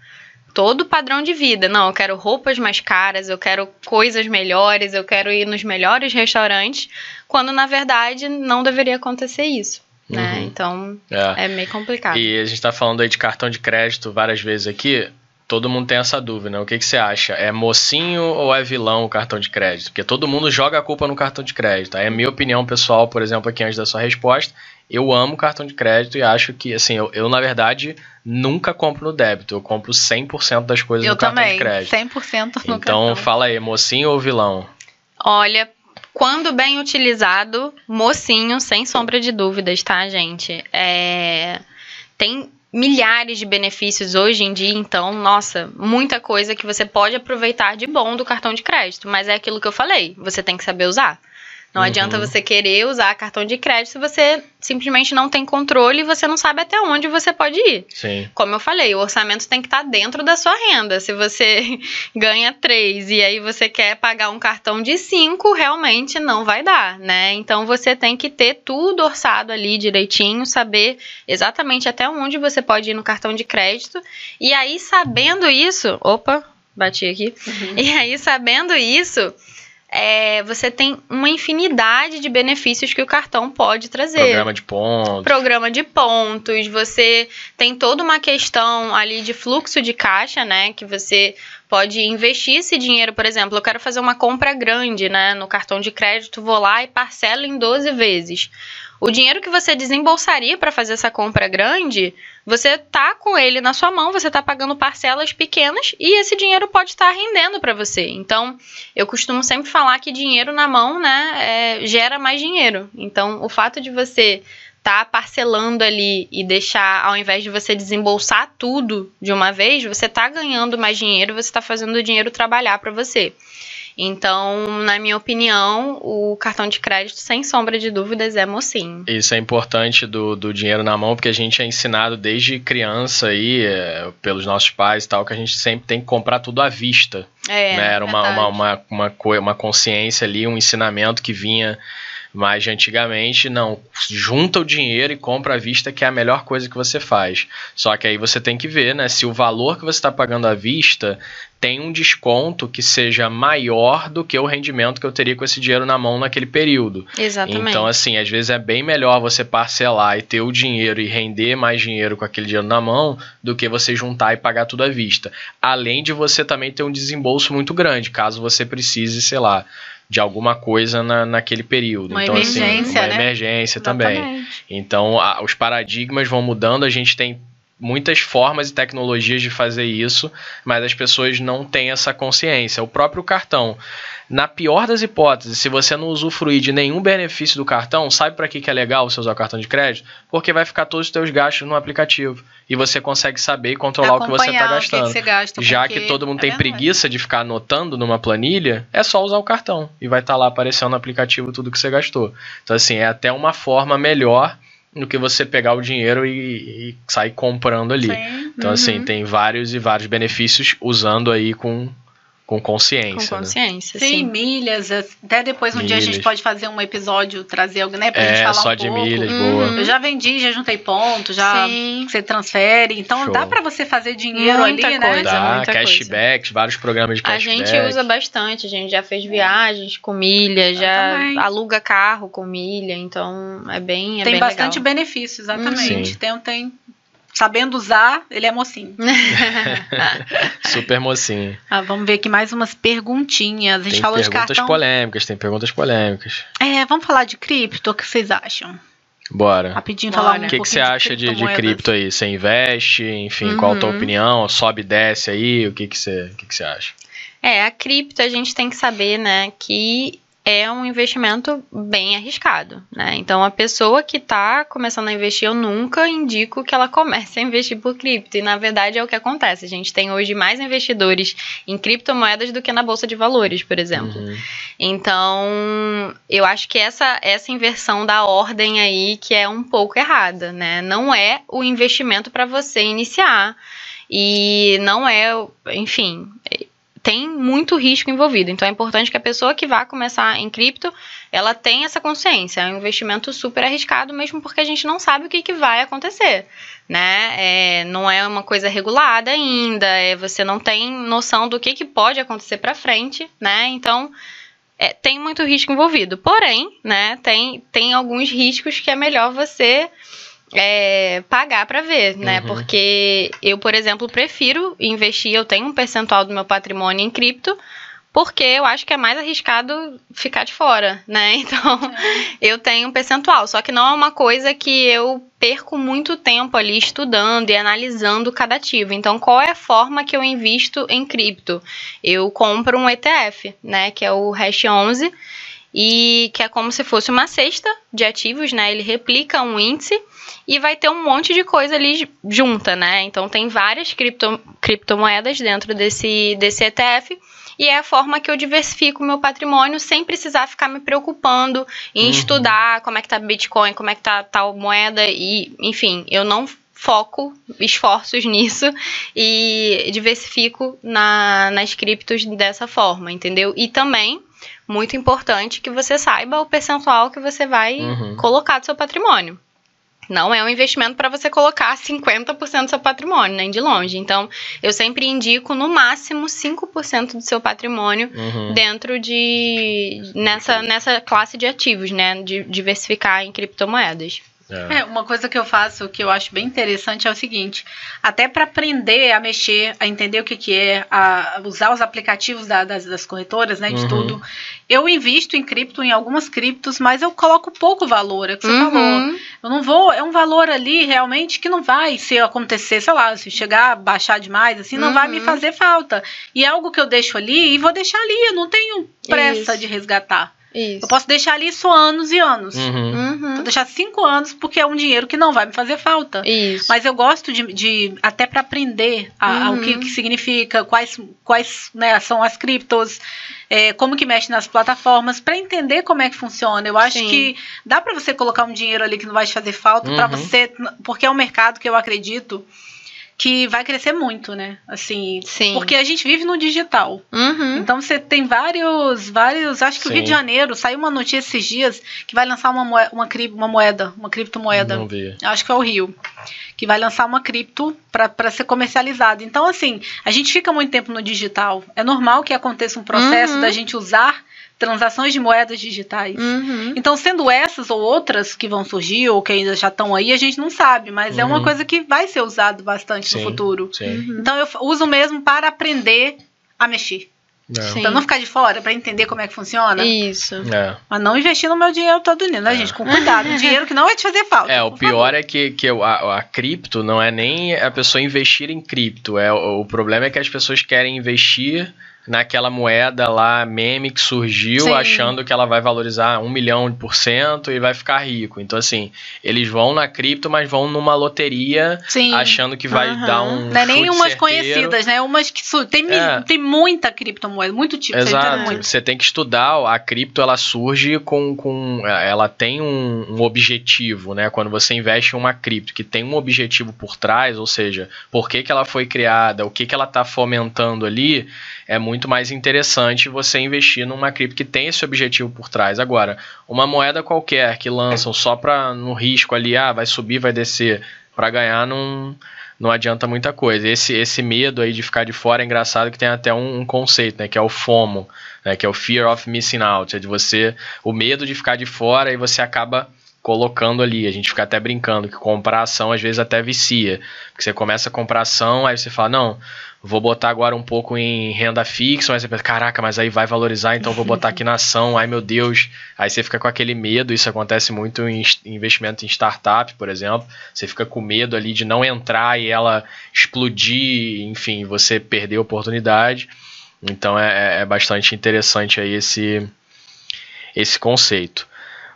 Todo o padrão de vida. Não, eu quero roupas mais caras, eu quero coisas melhores, eu quero ir nos melhores restaurantes, quando na verdade não deveria acontecer isso. Né? Uhum. Então é. é. meio complicado. E a gente está falando aí de cartão de crédito várias vezes aqui. Todo mundo tem essa dúvida, né? O que, que você acha? É mocinho ou é vilão o cartão de crédito? Porque todo mundo joga a culpa no cartão de crédito. Aí é a minha opinião pessoal, por exemplo, aqui antes da sua resposta, eu amo cartão de crédito e acho que, assim, eu, eu na verdade nunca compro no débito, eu compro 100% das coisas eu no cartão também, de crédito. 100% no Então cartão. fala aí, mocinho ou vilão? Olha, quando bem utilizado, mocinho, sem sombra de dúvidas, tá, gente? É... Tem milhares de benefícios hoje em dia, então, nossa, muita coisa que você pode aproveitar de bom do cartão de crédito, mas é aquilo que eu falei, você tem que saber usar. Não Uhum. adianta você querer usar cartão de crédito se você simplesmente não tem controle e você não sabe até onde você pode ir. Sim. Como eu falei, o orçamento tem que estar dentro da sua renda. Se você ganha três e aí você quer pagar um cartão de cinco, realmente não vai dar, né? Então você tem que ter tudo orçado ali direitinho, saber exatamente até onde você pode ir no cartão de crédito. E aí, sabendo isso. Opa, bati aqui. E aí, sabendo isso. É, você tem uma infinidade de benefícios que o cartão pode trazer Programa de pontos. programa de pontos, você tem toda uma questão ali de fluxo de caixa, né? Que você pode investir esse dinheiro, por exemplo, eu quero fazer uma compra grande, né? No cartão de crédito, vou lá e parcelo em 12 vezes. O dinheiro que você desembolsaria para fazer essa compra grande, você tá com ele na sua mão, você tá pagando parcelas pequenas e esse dinheiro pode estar rendendo para você. Então, eu costumo sempre falar que dinheiro na mão, né, é, gera mais dinheiro. Então, o fato de você tá parcelando ali e deixar, ao invés de você desembolsar tudo de uma vez, você tá ganhando mais dinheiro, você tá fazendo o dinheiro trabalhar para você. Então, na minha opinião, o cartão de crédito, sem sombra de dúvidas, é mocinho. Isso é importante do, do dinheiro na mão, porque a gente é ensinado desde criança aí, é, pelos nossos pais e tal, que a gente sempre tem que comprar tudo à vista. É, né? Era uma, uma, uma, uma, uma consciência ali, um ensinamento que vinha mais de antigamente. Não, junta o dinheiro e compra à vista, que é a melhor coisa que você faz. Só que aí você tem que ver, né? Se o valor que você está pagando à vista tem um desconto que seja maior do que o rendimento que eu teria com esse dinheiro na mão naquele período. Exatamente. Então, assim, às vezes é bem melhor você parcelar e ter o dinheiro e render mais dinheiro com aquele dinheiro na mão do que você juntar e pagar tudo à vista. Além de você também ter um desembolso muito grande, caso você precise, sei lá, de alguma coisa na, naquele período. Uma então, assim, emergência, uma né? emergência também. Exatamente. Então, a- os paradigmas vão mudando, a gente tem muitas formas e tecnologias de fazer isso, mas as pessoas não têm essa consciência. O próprio cartão, na pior das hipóteses, se você não usufruir de nenhum benefício do cartão, sabe para que, que é legal você usar o cartão de crédito? Porque vai ficar todos os teus gastos no aplicativo e você consegue saber e controlar o que você está Acompanhar o que gastando. que você gasta. Já que todo mundo é tem verdade. preguiça de ficar anotando numa planilha, é só usar o cartão e vai estar lá aparecendo no aplicativo tudo que você gastou. Então, assim, é até uma forma melhor do que você pegar o dinheiro e, e sair comprando ali. Sim. Então, assim, Uhum. tem vários e vários benefícios usando aí com, com Com consciência. né? consciência, Sim, sim. milhas. Até depois um dia a gente Milhas. pode fazer um episódio, trazer alguém, né? Pra gente É, falar só um de pouco. milhas, Uhum. boa. Eu já vendi, já juntei pontos, já Sim. você transfere. Então Show. dá pra você fazer dinheiro Muita ali, né? coisa. Dá, muita cashbacks, vários programas de A cashback. gente usa bastante, a gente já fez viagens com milha, já também. aluga carro com milha, então é bem é tem bem bastante legal. benefício, exatamente. Sim. Tem, tem. Sabendo usar, ele é mocinho. Super mocinho. Ah, vamos ver aqui mais umas perguntinhas. A gente Tem falou de perguntas cartão. polêmicas, tem perguntas polêmicas. É, vamos falar de cripto, o que vocês acham? Bora. Rapidinho Bora. falar um O que, que você acha de, de cripto aí? Você investe? Enfim, qual a tua Uhum. opinião? Sobe e desce aí? O que, que, você, o que, que você acha? É, a cripto a gente tem que saber, né, que é um investimento bem arriscado, né? Então a pessoa que está começando a investir, eu nunca indico que ela comece a investir por cripto. E na verdade é o que acontece. A gente tem hoje mais investidores em criptomoedas do que na bolsa de valores, por exemplo. Uhum. Então, eu acho que essa, essa inversão da ordem aí que é um pouco errada, né? Não é o investimento para você iniciar e não é, enfim, tem muito risco envolvido. Então, é importante que a pessoa que vá começar em cripto, ela tenha essa consciência. É um investimento super arriscado, mesmo porque a gente não sabe o que, que vai acontecer, né? É, não é uma coisa regulada ainda, é, você não tem noção do que, que pode acontecer para frente, né? Então, é, tem muito risco envolvido. Porém, né, tem, tem alguns riscos que é melhor você é, pagar para ver, né? Uhum. Porque eu, por exemplo, prefiro investir, eu tenho um percentual do meu patrimônio em cripto, porque eu acho que é mais arriscado ficar de fora, né? Então, eu tenho um percentual, só que não é uma coisa que eu perco muito tempo ali estudando e analisando cada ativo. Então, qual é a forma que eu invisto em cripto? Eu compro um ETF, né, que é o Hash 11, e que é como se fosse uma cesta de ativos, né? Ele replica um índice e vai ter um monte de coisa ali junta, né? Então tem várias cripto, criptomoedas dentro desse, desse ETF e é a forma que eu diversifico o meu patrimônio sem precisar ficar me preocupando em Uhum. estudar como é que tá Bitcoin, como é que tá tal moeda e, enfim, eu não foco esforços nisso e diversifico na, nas criptos dessa forma, entendeu? E também, muito importante que você saiba o percentual que você vai Uhum. colocar do seu patrimônio. Não é um investimento para você colocar 50% do seu patrimônio, nem de longe. Então, eu sempre indico no máximo 5% do seu patrimônio Uhum. dentro de nessa, nessa classe de ativos, né? De diversificar em criptomoedas. É. É, uma coisa que eu faço que eu acho bem interessante é o seguinte: até para aprender a mexer, a entender o que, que é, a usar os aplicativos da- das, das corretoras, né, de Uhum. tudo, eu invisto em cripto, em algumas criptos, mas eu coloco pouco valor, é o que você Uhum. falou. Eu não vou, é um valor ali realmente que não vai se acontecer, sei lá, se chegar a baixar demais, assim, não vai me Uhum. fazer falta. E é algo que eu deixo ali e vou deixar ali, eu não tenho pressa Isso. de resgatar. Isso. Eu posso deixar ali isso anos e anos. Uhum. Uhum. Vou deixar cinco anos porque é um dinheiro que não vai me fazer falta. Isso. Mas eu gosto de, de até para aprender a- a- o que, Uhum. que significa, quais, quais né, são as criptos, é, como que mexe nas plataformas, para entender como é que funciona. Eu acho Sim. que dá para você colocar um dinheiro ali que não vai te fazer falta para Uhum. você, porque é um mercado que eu acredito que vai crescer muito, né? Assim, Sim. porque a gente vive no digital. Uhum. Então você tem vários, vários. Acho que o Sim. Rio de Janeiro saiu uma notícia esses dias que vai lançar uma, moe- uma, cri- uma moeda, uma criptomoeda. Não vi. Acho que é o Rio. Que vai lançar uma cripto para ser comercializada. Então, assim, a gente fica muito tempo no digital. É normal que aconteça um processo Uhum. da gente usar transações de moedas digitais. Uhum. Então, sendo essas ou outras que vão surgir ou que ainda já estão aí, a gente não sabe, mas é uma Uhum. coisa que vai ser usado bastante Sim. no futuro. Uhum. Então, eu uso mesmo para aprender a mexer. É. Pra não ficar de fora, pra entender como é que funciona. Isso. É. Mas não investir no meu dinheiro todo dia, né, É. gente? Com cuidado. Dinheiro que não vai te fazer falta. É, o pior favor. é que, que a, a cripto não é nem a pessoa investir em cripto. É, o, o problema é que as pessoas querem investir naquela moeda lá, meme que surgiu, Sim. achando que ela vai valorizar um milhão por cento e vai ficar rico. Então, assim, eles vão na cripto, mas vão numa loteria Sim. achando que vai Aham. dar um. Não é nem umas certeiro. conhecidas, né? Umas que tem, É. tem muita criptomoeda, muito tipo. você Exato. muito. Você tem que estudar. A cripto ela surge com, com ela tem um, um objetivo, né? Quando você investe em uma cripto que tem um objetivo por trás, ou seja, por que, que ela foi criada, o que, que ela está fomentando ali, é muito mais interessante você investir numa cripto que tem esse objetivo por trás. Agora, uma moeda qualquer que lançam só para no risco ali, ah, vai subir, vai descer, para ganhar não não adianta muita coisa. Esse, esse medo aí de ficar de fora é engraçado que tem até um, um conceito, né? Que é o FOMO, né, que é o Fear of Missing Out. É de você. O medo de ficar de fora e você acaba colocando ali. A gente fica até brincando que comprar ação às vezes até vicia. Porque você começa a comprar ação, aí você fala, não, vou botar agora um pouco em renda fixa, mas você pensa, caraca, mas aí vai valorizar, então vou botar aqui na ação, ai meu Deus. Aí você fica com aquele medo, isso acontece muito em est- investimento em startup, por exemplo. Você fica com medo ali de não entrar e ela explodir, enfim, você perder a oportunidade. Então é, é bastante interessante aí esse, esse conceito.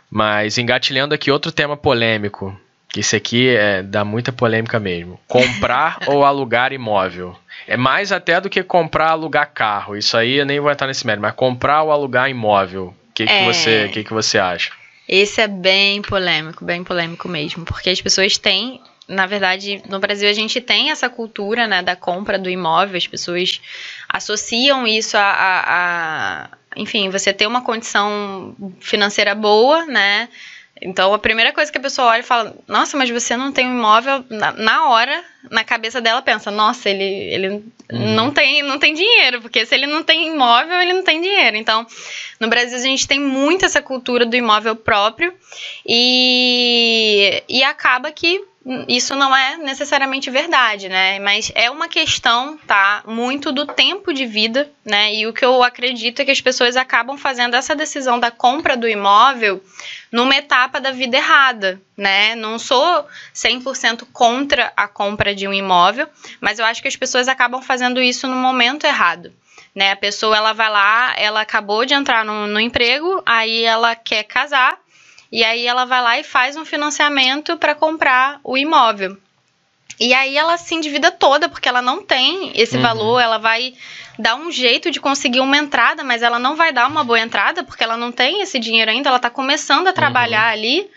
Mas engatilhando aqui outro tema polêmico, que esse aqui é, dá muita polêmica mesmo. Comprar ou alugar imóvel. É mais até do que comprar alugar carro. Isso aí eu nem vou entrar nesse mérito, mas comprar ou alugar imóvel. O que, que, É. você, que, que você acha? Esse é bem polêmico, bem polêmico mesmo, porque as pessoas têm, na verdade, no Brasil a gente tem essa cultura, né, da compra do imóvel, as pessoas associam isso a, a- a- enfim, você ter uma condição financeira boa, né, então a primeira coisa que a pessoa olha e fala, nossa, mas você não tem um imóvel, na, na hora, na cabeça dela pensa, nossa, ele, ele Uhum. não, tem, não tem dinheiro, porque se ele não tem imóvel, ele não tem dinheiro, então No Brasil a gente tem muito essa cultura do imóvel próprio e, e acaba que isso não é necessariamente verdade, né? Mas é uma questão, tá? Muito do tempo de vida, né? E o que eu acredito é que as pessoas acabam fazendo essa decisão da compra do imóvel numa etapa da vida errada, né? Não sou 100% contra a compra de um imóvel, mas eu acho que as pessoas acabam fazendo isso no momento errado. Né, a pessoa ela vai lá, ela acabou de entrar no, no emprego, aí ela quer casar, e aí ela vai lá e faz um financiamento para comprar o imóvel. E aí ela se endivida toda, porque ela não tem esse uhum. valor, ela vai dar um jeito de conseguir uma entrada, mas ela não vai dar uma boa entrada, porque ela não tem esse dinheiro ainda, ela está começando a trabalhar uhum. ali.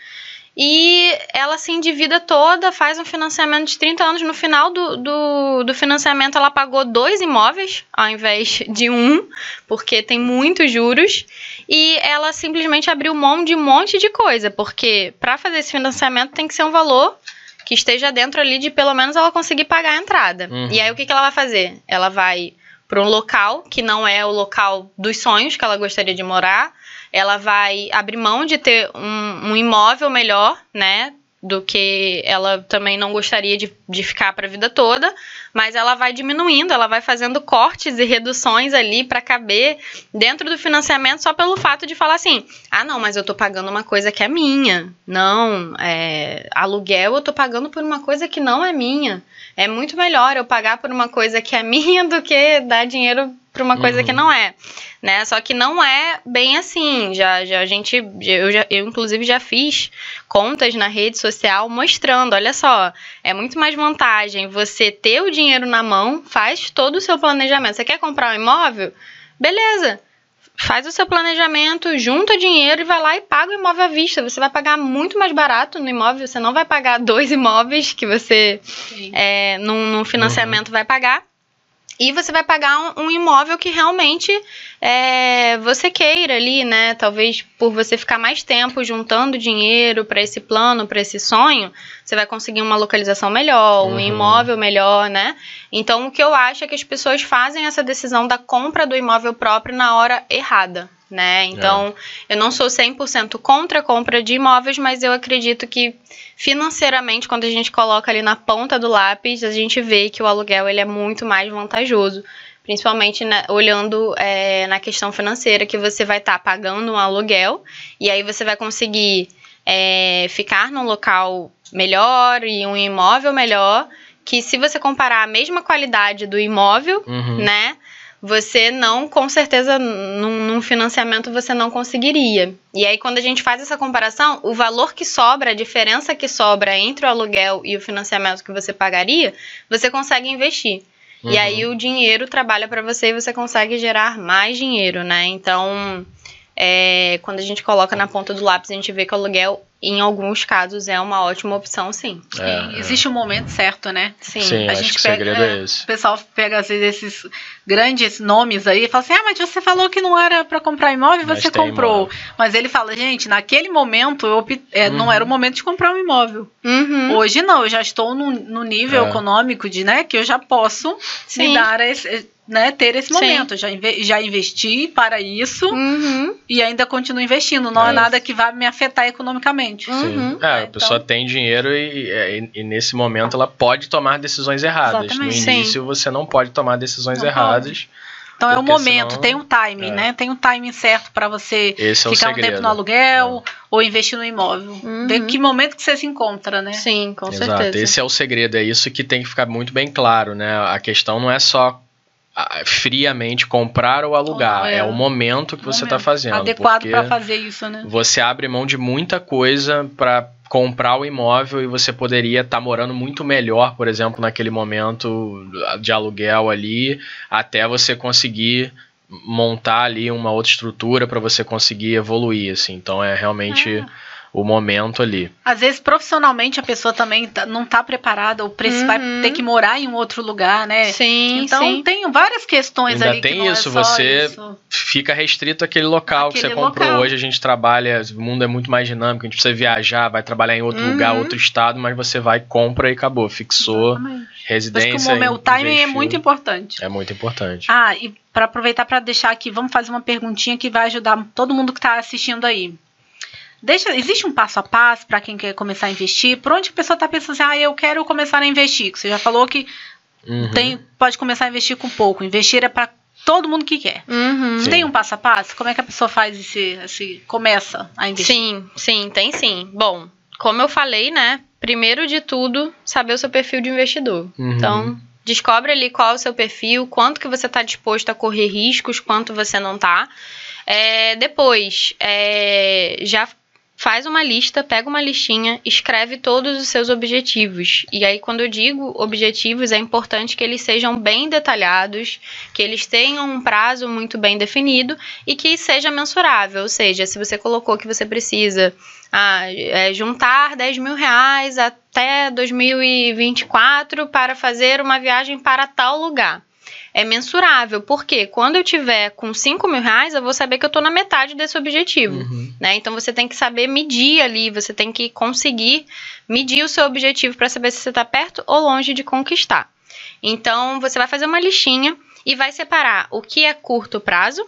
E ela se endivida toda, faz um financiamento de 30 anos. No final do, do, do, financiamento, ela pagou dois imóveis ao invés de um, porque tem muitos juros. E ela simplesmente abriu mão de um monte de coisa, porque para fazer esse financiamento tem que ser um valor que esteja dentro ali de pelo menos ela conseguir pagar a entrada. Uhum. E aí o que, que ela vai fazer? Ela vai para um local que não é o local dos sonhos que ela gostaria de morar ela vai abrir mão de ter um, um imóvel melhor, né? Do que ela também não gostaria de, de ficar para a vida toda, mas ela vai diminuindo, ela vai fazendo cortes e reduções ali para caber dentro do financiamento só pelo fato de falar assim: ah, não, mas eu tô pagando uma coisa que é minha. Não, é, aluguel eu tô pagando por uma coisa que não é minha. É muito melhor eu pagar por uma coisa que é minha do que dar dinheiro para uma coisa uhum. que não é, né? Só que não é bem assim. Já, já a gente, eu, já, eu inclusive já fiz contas na rede social mostrando, olha só, é muito mais vantagem você ter o dinheiro na mão, faz todo o seu planejamento. Você quer comprar um imóvel? Beleza. Faz o seu planejamento, junta dinheiro e vai lá e paga o imóvel à vista. Você vai pagar muito mais barato no imóvel. Você não vai pagar dois imóveis que você, é, num, num financiamento, uhum. vai pagar. E você vai pagar um, um imóvel que realmente é, você queira ali, né? Talvez por você ficar mais tempo juntando dinheiro para esse plano, para esse sonho, você vai conseguir uma localização melhor, um uhum. imóvel melhor, né? Então, o que eu acho é que as pessoas fazem essa decisão da compra do imóvel próprio na hora errada né? Então, é. eu não sou 100% contra a compra de imóveis, mas eu acredito que financeiramente, quando a gente coloca ali na ponta do lápis, a gente vê que o aluguel ele é muito mais vantajoso. Principalmente né, olhando é, na questão financeira, que você vai estar tá pagando um aluguel e aí você vai conseguir é, ficar num local melhor e um imóvel melhor. Que se você comparar a mesma qualidade do imóvel, uhum. né? Você não, com certeza, num, num, financiamento você não conseguiria. E aí, quando a gente faz essa comparação, o valor que sobra, a diferença que sobra entre o aluguel e o financiamento que você pagaria, você consegue investir. Uhum. E aí o dinheiro trabalha para você e você consegue gerar mais dinheiro, né? Então, é, quando a gente coloca na ponta do lápis, a gente vê que o aluguel em alguns casos é uma ótima opção, sim. É, Existe um momento certo, né? Sim. sim a gente pega, é esse. O pessoal pega às vezes esses grandes nomes aí e fala assim: "Ah, mas você falou que não era para comprar imóvel, e você comprou". Imóvel. Mas ele fala: "Gente, naquele momento eu é, uhum. não era o momento de comprar um imóvel. Uhum. Hoje não, eu já estou no, no nível é. econômico de, né, que eu já posso sim. me dar esse né, ter esse momento. Já, inve já investi para isso uhum. e ainda continuo investindo. Não é, é nada que vá me afetar economicamente. Uhum. É, a pessoa então... tem dinheiro e, e, e, nesse momento ela pode tomar decisões erradas. Exatamente. No início Sim. você não pode tomar decisões não erradas. Pode. Então é o momento, senão, tem um timing, é. né? Tem um timing certo para você Esse ficar é um tempo no aluguel é. ou investir no imóvel. Uhum. Que momento que você se encontra, né? Sim, com Exato. certeza. Esse é o segredo, é isso que tem que ficar muito bem claro, né? A questão não é só friamente comprar ou alugar. É. é. o momento que você está fazendo. Adequado para fazer isso, né? Você abre mão de muita coisa para comprar o imóvel e você poderia estar tá morando muito melhor, por exemplo, naquele momento de aluguel ali, até você conseguir montar ali uma outra estrutura para você conseguir evoluir, assim. Então é realmente é o momento ali. Às vezes, profissionalmente, a pessoa também tá, não está preparada, ou uhum. vai ter que morar em um outro lugar, né? Sim, Então, sim. tem várias questões Ainda ali tem que não isso, é só você isso. fica restrito àquele local que você comprou. local. Hoje a gente trabalha, o mundo é muito mais dinâmico, a gente precisa viajar, vai trabalhar em outro Uhum. lugar, outro estado, mas você vai, compra e acabou. Fixou Exatamente. Acho residência. que o meu o timing é investiu. muito importante. É muito importante. Ah, e para aproveitar para deixar aqui, vamos fazer uma perguntinha que vai ajudar todo mundo que está assistindo aí. Deixa, existe um passo a passo para quem quer começar a investir? Por onde a pessoa está pensando assim, ah, eu quero começar a investir? Você já falou que Uhum. tem, pode começar a investir com pouco. Investir é para todo mundo que quer. Uhum. Tem um passo a passo? Como é que a pessoa faz esse, esse começa a investir? Sim, sim, tem sim. Bom, como eu falei, né? Primeiro de tudo, saber o seu perfil de investidor. Uhum. Então, descobre ali qual é o seu perfil, quanto que você está disposto a correr riscos, quanto você não tá. É, depois, é, já faz uma lista, pega uma listinha, escreve todos os seus objetivos. E aí, quando eu digo objetivos, é importante que eles sejam bem detalhados, que eles tenham um prazo muito bem definido e que seja mensurável. Ou seja, se você colocou que você precisa ah, é, juntar 10 mil reais até 2024 para fazer uma viagem para tal lugar. É mensurável, porque quando eu tiver com 5 mil reais, eu vou saber que eu estou na metade desse objetivo. Uhum. Né? Então você tem que saber medir ali, você tem que conseguir medir o seu objetivo para saber se você está perto ou longe de conquistar. Então você vai fazer uma listinha e vai separar o que é curto prazo,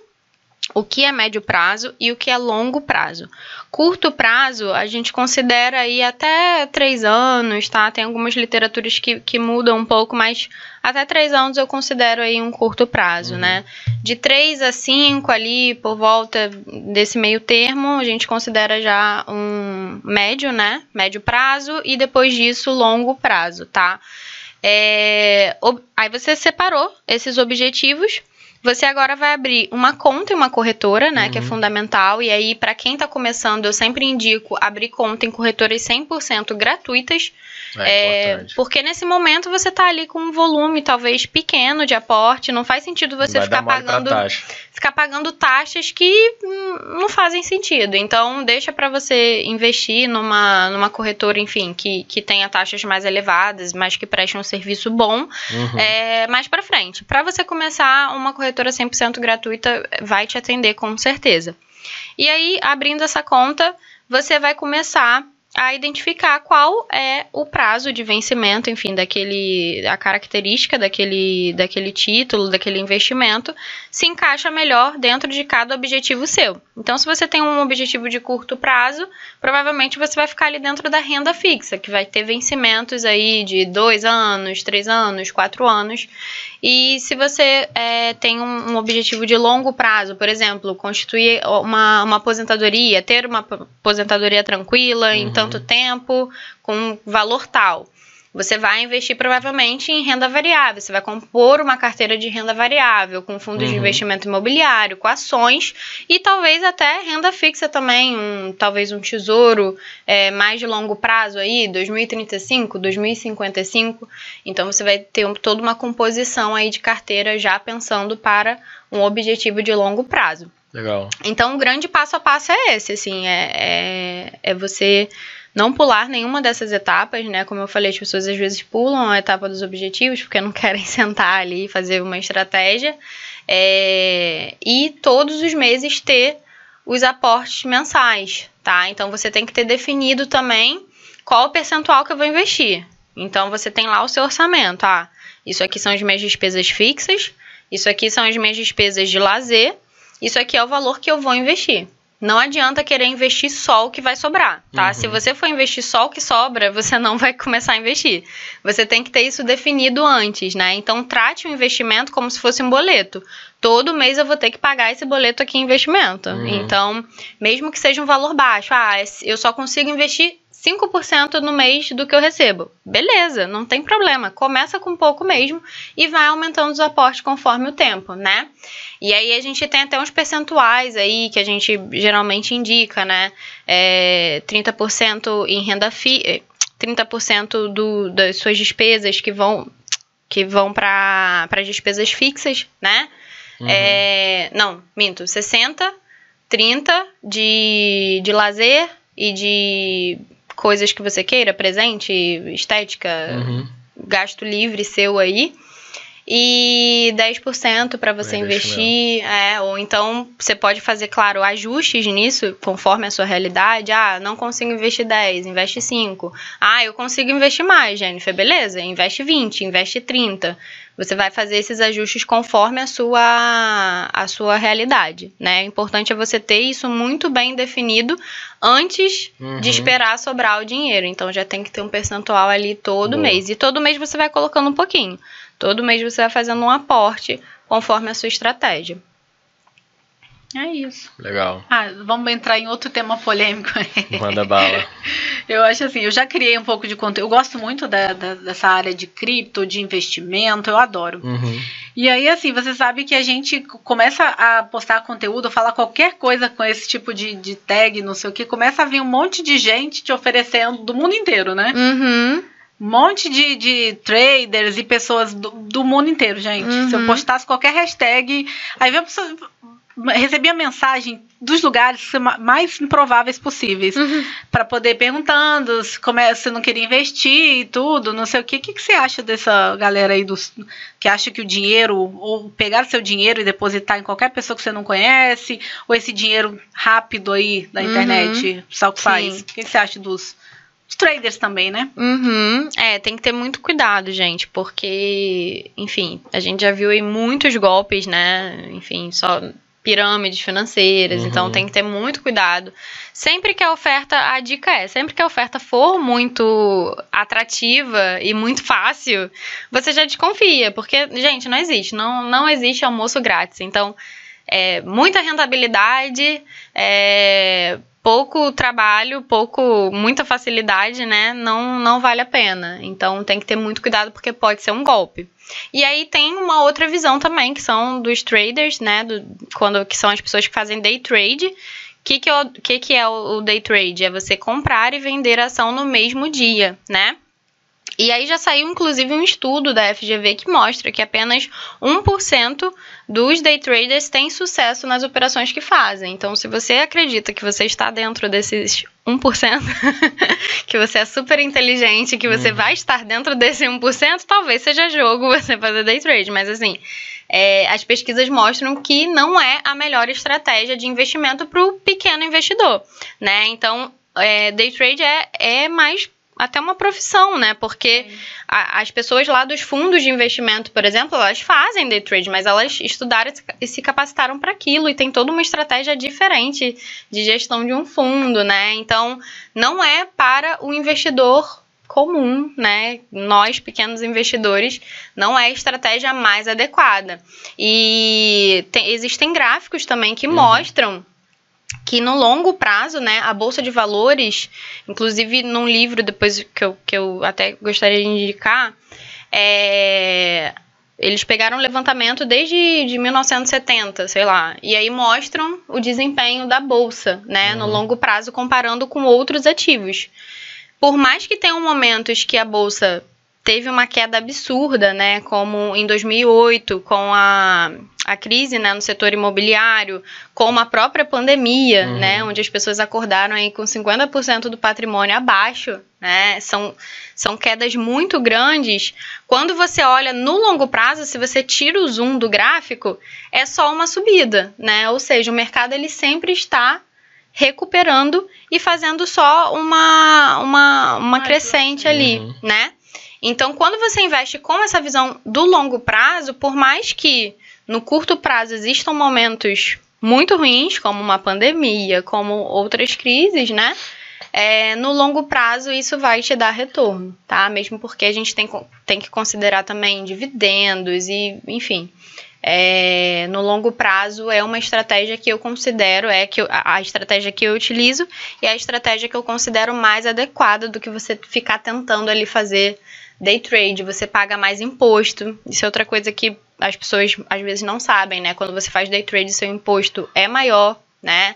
o que é médio prazo e o que é longo prazo. Curto prazo, a gente considera aí até três anos, tá? Tem algumas literaturas que, que mudam um pouco, mas até três anos eu considero aí um curto prazo, Uhum. né? De três a cinco ali, por volta desse meio termo, a gente considera já um médio, né? Médio prazo e depois disso longo prazo, tá? É, aí você separou esses objetivos. Você agora vai abrir uma conta em uma corretora, né? Que é Uhum. fundamental. E aí, para quem tá começando, eu sempre indico abrir conta em corretoras 100% gratuitas. É, É, porque nesse momento você tá ali com um volume talvez pequeno de aporte, não faz sentido você Vai ficar pagando ficar pagando taxas que hum, não fazem sentido. Então, deixa para você investir numa, numa corretora, enfim, que, que tenha taxas mais elevadas, mas que preste um serviço bom Uhum. é, mais para frente. Para você começar, uma corretora 100% gratuita vai te atender com certeza. E aí, abrindo essa conta, você vai começar a identificar qual é o prazo de vencimento, enfim, daquele a característica daquele daquele título, daquele investimento, se encaixa melhor dentro de cada objetivo seu. Então, se você tem um objetivo de curto prazo, provavelmente você vai ficar ali dentro da renda fixa, que vai ter vencimentos aí de dois anos, três anos, quatro anos. E se você é, tem um, um objetivo de longo prazo, por exemplo, constituir uma, uma aposentadoria, ter uma ap- aposentadoria tranquila em Uhum. tanto tempo, com valor tal. Você vai investir provavelmente em renda variável, você vai compor uma carteira de renda variável, com fundos de Uhum. investimento imobiliário, com ações e talvez até renda fixa também, um, talvez um tesouro é, mais de longo prazo aí, 2035, 2055. Então você vai ter um- toda uma composição aí de carteira já pensando para um objetivo de longo prazo. Legal. Então, o grande passo a passo é esse, assim, é, é, é você não pular nenhuma dessas etapas, né? Como eu falei, as pessoas às vezes pulam a etapa dos objetivos porque não querem sentar ali e fazer uma estratégia. É, e todos os meses ter os aportes mensais, tá? Então, você tem que ter definido também qual o percentual que eu vou investir. Então, você tem lá o seu orçamento, ah, isso aqui são as minhas despesas fixas, isso aqui são as minhas despesas de lazer, isso aqui é o valor que eu vou investir. Não adianta querer investir só o que vai sobrar, tá? Uhum. Se você for investir só o que sobra, você não vai começar a investir. Você tem que ter isso definido antes, né? Então trate o investimento como se fosse um boleto. Todo mês eu vou ter que pagar esse boleto aqui em investimento. Uhum. Então, mesmo que seja um valor baixo, ah, eu só consigo investir 5% no mês do que eu recebo. Beleza, não tem problema. Começa com pouco mesmo e vai aumentando os aportes conforme o tempo, né? E aí a gente tem até uns percentuais aí que a gente geralmente indica, né? É, 30% em renda fi, eh, 30% do, das suas despesas que vão que vão para as despesas fixas, né? Uhum. É, não, minto, 60, 30 de, de lazer e de coisas que você queira, presente, estética, Uhum. gasto livre seu aí. E 10% para você Pra investir, é, ou então você pode fazer, claro, ajustes nisso conforme a sua realidade. Ah, não consigo investir 10, investe 5. Ah, eu consigo investir mais, Jennifer, beleza? Investe 20, investe 30. Você vai fazer esses ajustes conforme a sua, a sua realidade, né? O importante é você ter isso muito bem definido antes Uhum. de esperar sobrar o dinheiro. Então já tem que ter um percentual ali todo Boa. mês. E todo mês você vai colocando um pouquinho. Todo mês você vai fazendo um aporte conforme a sua estratégia. É isso. Legal. Ah, vamos entrar em outro tema polêmico. Manda bala. Eu acho assim, eu já criei um pouco de conteúdo. Eu gosto muito da, da- dessa área de cripto, de investimento, eu adoro. Uhum. E aí, assim, você sabe que a gente começa a postar conteúdo, falar qualquer coisa com esse tipo de, de tag, não sei o que, começa a vir um monte de gente te oferecendo do mundo inteiro, né? Uhum. Um monte de, de traders e pessoas do, do mundo inteiro, gente. Se eu Uhum. postasse qualquer hashtag, aí a pessoa. Recebia mensagem dos lugares ma- mais improváveis possíveis Uhum. para poder perguntando se, como é, se não queria investir e tudo, não sei o que. O que, que você acha dessa galera aí dos, que acha que o dinheiro, ou pegar seu dinheiro e depositar em qualquer pessoa que você não conhece, ou esse dinheiro rápido aí da Uhum. internet, só que faz? O que, que você acha dos, dos traders também, né? Uhum. É, tem que ter muito cuidado, gente, porque, enfim, a gente já viu aí muitos golpes, né? Enfim, só pirâmides financeiras, Uhum. então tem que ter muito cuidado. Sempre que a oferta, a dica é, sempre que a oferta for muito atrativa e muito fácil, você já desconfia, porque, gente, não existe, não, não existe almoço grátis. Então, é, muita rentabilidade, é, pouco trabalho, pouco, muita facilidade, né? Não, não vale a pena. Então tem que ter muito cuidado porque pode ser um golpe. E aí tem uma outra visão também, que são dos traders, né? Do, quando, que são as pessoas que fazem day trade. Que, que, o, que, que é o day trade? É você comprar e vender ação no mesmo dia, né? E aí já saiu, inclusive, um estudo da FGV que mostra que apenas 1% dos day traders têm sucesso nas operações que fazem. Então, se você acredita que você está dentro desses 1%, que você é super inteligente, que você Uhum. vai estar dentro desse 1%, talvez seja jogo você fazer day trade. Mas, assim, é, as pesquisas mostram que não é a melhor estratégia de investimento para o pequeno investidor, né? Então, é, day trade é, é mais até uma profissão, né? Porque a- as pessoas lá dos fundos de investimento, por exemplo, elas fazem day trade, mas elas estudaram e se- e se capacitaram para aquilo e tem toda uma estratégia diferente de gestão de um fundo, né? Então, não é para o investidor comum, né? Nós, pequenos investidores, não é a estratégia mais adequada. E tem- existem gráficos também que Uhum. mostram que no longo prazo, né, a bolsa de valores, inclusive num livro depois que eu, que eu até gostaria de indicar, é, eles pegaram um levantamento desde de 1970, sei lá, e aí mostram o desempenho da bolsa, né, no Uhum. longo prazo comparando com outros ativos. Por mais que tenham momentos que a bolsa teve uma queda absurda, né, como em 2008 com a, a crise, né, no setor imobiliário, com a própria pandemia, Uhum. né, onde as pessoas acordaram aí com 50% do patrimônio abaixo, né, são, são quedas muito grandes. Quando você olha no longo prazo, se você tira o zoom do gráfico, é só uma subida, né, ou seja, o mercado ele sempre está recuperando e fazendo só uma, uma, uma crescente ali, Uhum. né? Então, quando você investe com essa visão do longo prazo, por mais que no curto prazo existam momentos muito ruins, como uma pandemia, como outras crises, né? É, no longo prazo isso vai te dar retorno, tá? Mesmo porque a gente tem, tem que considerar também dividendos e, enfim. É, no longo prazo é uma estratégia que eu considero, é que eu- a, a estratégia que eu utilizo e é a estratégia que eu considero mais adequada do que você ficar tentando ali fazer day trade, você paga mais imposto. Isso é outra coisa que as pessoas às vezes não sabem, né? Quando você faz day trade, seu imposto é maior né?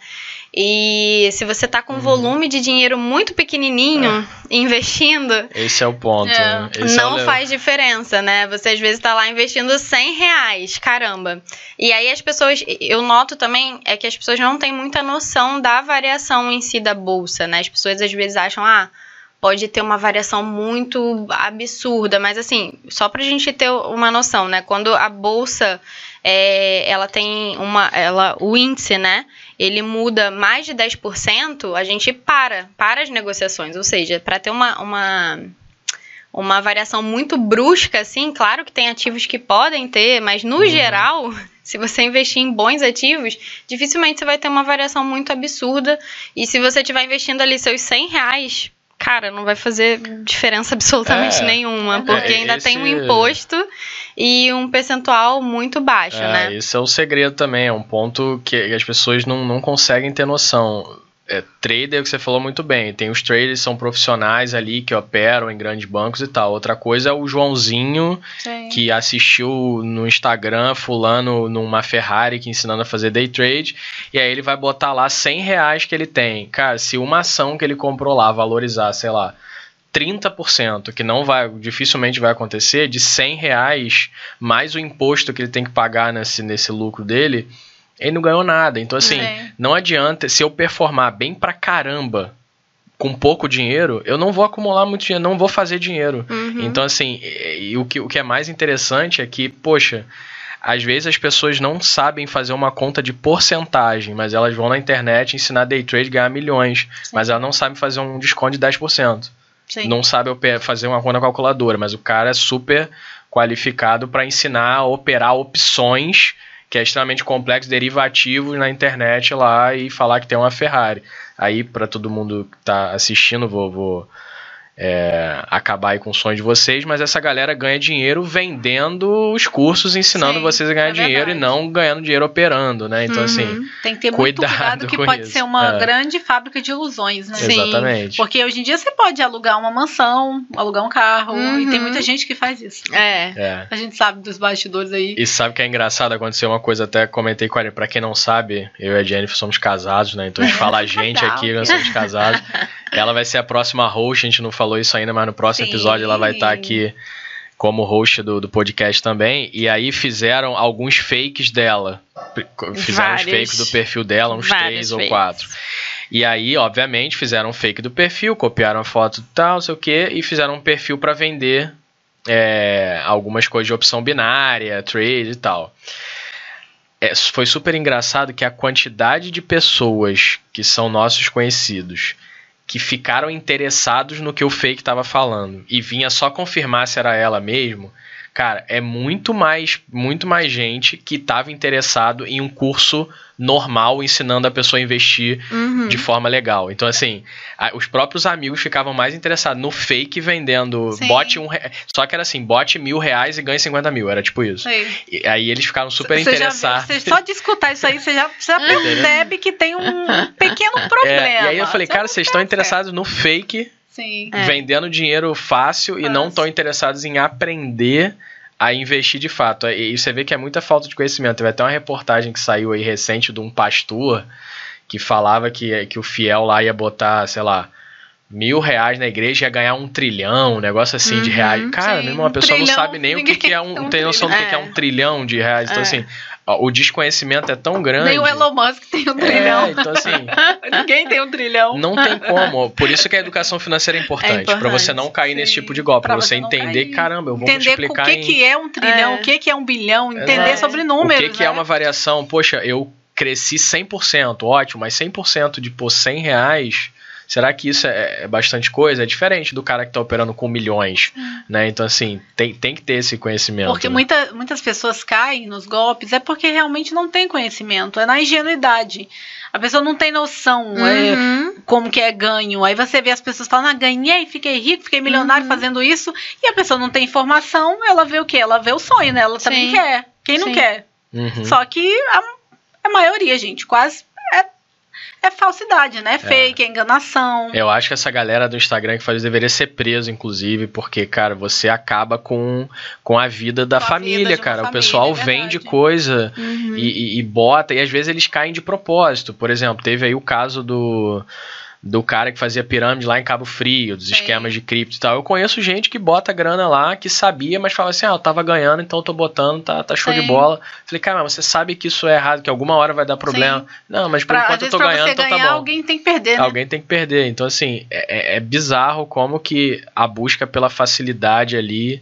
E se você tá com um volume de dinheiro muito pequenininho investindo, Esse é o ponto. É. né? Esse é não o faz diferença, né? Você às vezes tá lá investindo 100 reais, caramba. E aí as pessoas, eu noto também, é que as pessoas não têm muita noção da variação em si da bolsa, né? As pessoas às vezes acham, ah, pode ter uma variação muito absurda, mas assim, só pra gente ter uma noção, né? Quando a bolsa, é, ela tem uma, ela, o índice, né? Ele muda mais de 10%, a gente para, para as negociações. Ou seja, para ter uma, uma, uma variação muito brusca, assim, claro que tem ativos que podem ter, mas no geral, se você investir em bons ativos, dificilmente você vai ter uma variação muito absurda. E se você estiver investindo ali seus 100 reais, cara, não vai fazer diferença absolutamente É. nenhuma, É, porque ainda tem um esse- imposto e um percentual muito baixo, É, né? Esse é o segredo também, é um ponto que as pessoas não, não conseguem ter noção. É, trader, que você falou muito bem, tem os traders que são profissionais ali que operam em grandes bancos e tal. Outra coisa é o Joãozinho Sim. que assistiu no Instagram fulano numa Ferrari que ensinando a fazer day trade, e aí ele vai botar lá 100 reais que ele tem. Cara, se uma ação que ele comprou lá valorizar, sei lá, 30%, que não vai, dificilmente vai acontecer, de 100 reais, mais o imposto que ele tem que pagar nesse, nesse lucro dele, ele não ganhou nada. Então, assim, Sim. não adianta, se eu performar bem pra caramba com pouco dinheiro, eu não vou acumular muito dinheiro, não vou fazer dinheiro. Uhum. Então, assim, e, o, que, o que é mais interessante é que, poxa, às vezes as pessoas não sabem fazer uma conta de porcentagem, mas elas vão na internet ensinar day trade ganhar milhões, mas elas não sabem fazer um desconto de 10%. Sim. Não sabe fazer uma conta calculadora, mas o cara é super qualificado para ensinar a operar opções, que é extremamente complexo, derivativos na internet lá e falar que tem uma Ferrari. Aí, para todo mundo que tá assistindo, vou, vou, é, acabar aí com o sonho de vocês, mas essa galera ganha dinheiro vendendo os cursos, ensinando Sim, vocês a ganhar é dinheiro e não ganhando dinheiro operando, né? Então, Uhum. assim, Tem que ter muito Cuidado cuidado que pode isso. ser uma É. grande fábrica de ilusões, né? Sim. exatamente. Porque hoje em dia você pode alugar uma mansão, alugar um carro, e tem Uhum. muita gente que faz isso. É. É. A gente sabe dos bastidores aí. E sabe que é engraçado? Aconteceu uma coisa, até comentei com a Pra quem não sabe, eu e a Jennifer somos casados, né? Então a gente fala a gente aqui, nós somos casados. Ela vai ser a próxima host, a gente não falou isso ainda, mas no próximo Sim. episódio ela vai estar aqui como host do, do podcast também. E aí fizeram alguns fakes dela. Fizeram os Vários. fakes do perfil dela, uns Vários três ou fakes. quatro. E aí, obviamente, fizeram um fake do perfil, copiaram a foto e tal, não sei o que, e fizeram um perfil para vender é, algumas coisas de opção binária, trade e tal. É, foi super engraçado que a quantidade de pessoas que são nossos conhecidos que ficaram interessados no que o fake estava falando. E vinha só confirmar se era ela mesmo, cara, é muito mais, muito mais gente que estava interessado em um curso normal ensinando a pessoa a investir Uhum. de forma legal. Então, assim, a- os próprios amigos ficavam mais interessados no fake vendendo Sim. bote um re... Só que era assim, bote mil reais e ganhe 50 mil. Era tipo isso. E aí eles ficaram super vê- interessados. só de escutar isso aí, você já, já percebe que tem um pequeno problema. É, e aí eu falei, cara, vocês estão interessados no fake, Sim. É. vendendo dinheiro fácil e não Fácil. estão interessados em aprender a investir de fato. E você vê que é muita falta de conhecimento. Teve até uma reportagem que saiu aí recente de um pastor que falava que, que o fiel lá ia botar, sei lá, mil reais na igreja e ia ganhar um trilhão, um negócio assim de Uhum, reais. Cara, sim, mesmo uma um pessoa não sabe nem o que, que é um. um tem noção do que, é um trilhão de reais. Então, É. assim, o desconhecimento é tão grande. Nem o Elon Musk tem um É, trilhão. então assim, Ninguém tem um trilhão. não tem como. Por isso que a educação financeira é importante. importante, Pra você não cair nesse sim. tipo de golpe. Pra você entender, cair. caramba, eu vou Entender o multiplicar que, em. que é um trilhão, É. o que, que é um bilhão, entender Exato. sobre o números. que, que é né? uma variação? Poxa, eu cresci 100%, ótimo, mas 100% de por 100 reais, será que isso é, é bastante coisa? É diferente do cara que está operando com milhões, né? Então, assim, tem, tem que ter esse conhecimento. Porque né? muita, muitas pessoas caem nos golpes é porque realmente não tem conhecimento, é na ingenuidade. A pessoa não tem noção é, Uhum. como que é ganho. Aí você vê as pessoas falando, ah, ganhei, fiquei rico, fiquei milionário Uhum. fazendo isso, e a pessoa não tem informação, ela vê o quê? Ela vê o sonho, né? Ela também Sim. quer. Quem não Sim. quer? Uhum. Só que a, a maioria, gente, quase é é falsidade, né? É fake, é enganação. Eu acho que essa galera do Instagram que faz isso deveria ser preso, inclusive, porque, cara, você acaba com, com a vida da Com família, vida cara. o família, pessoal é vende coisa Uhum. e, e- e bota, e às vezes eles caem de propósito. Por exemplo, teve aí o caso do. Do cara que fazia pirâmide lá em Cabo Frio, dos Sim. esquemas de cripto e tal. Eu conheço gente que bota grana lá, que sabia, mas fala assim: ah, eu tava ganhando, então eu tô botando, tá, tá show de Sim. bola. Falei, cara, mas você sabe que isso é errado, que alguma hora vai dar problema. Não, mas por Pra, enquanto eu tô ganhando, então ganhar, tá bom. alguém tem que perder, né? Alguém tem que perder. Então, assim, é, é- é bizarro como que a busca pela facilidade ali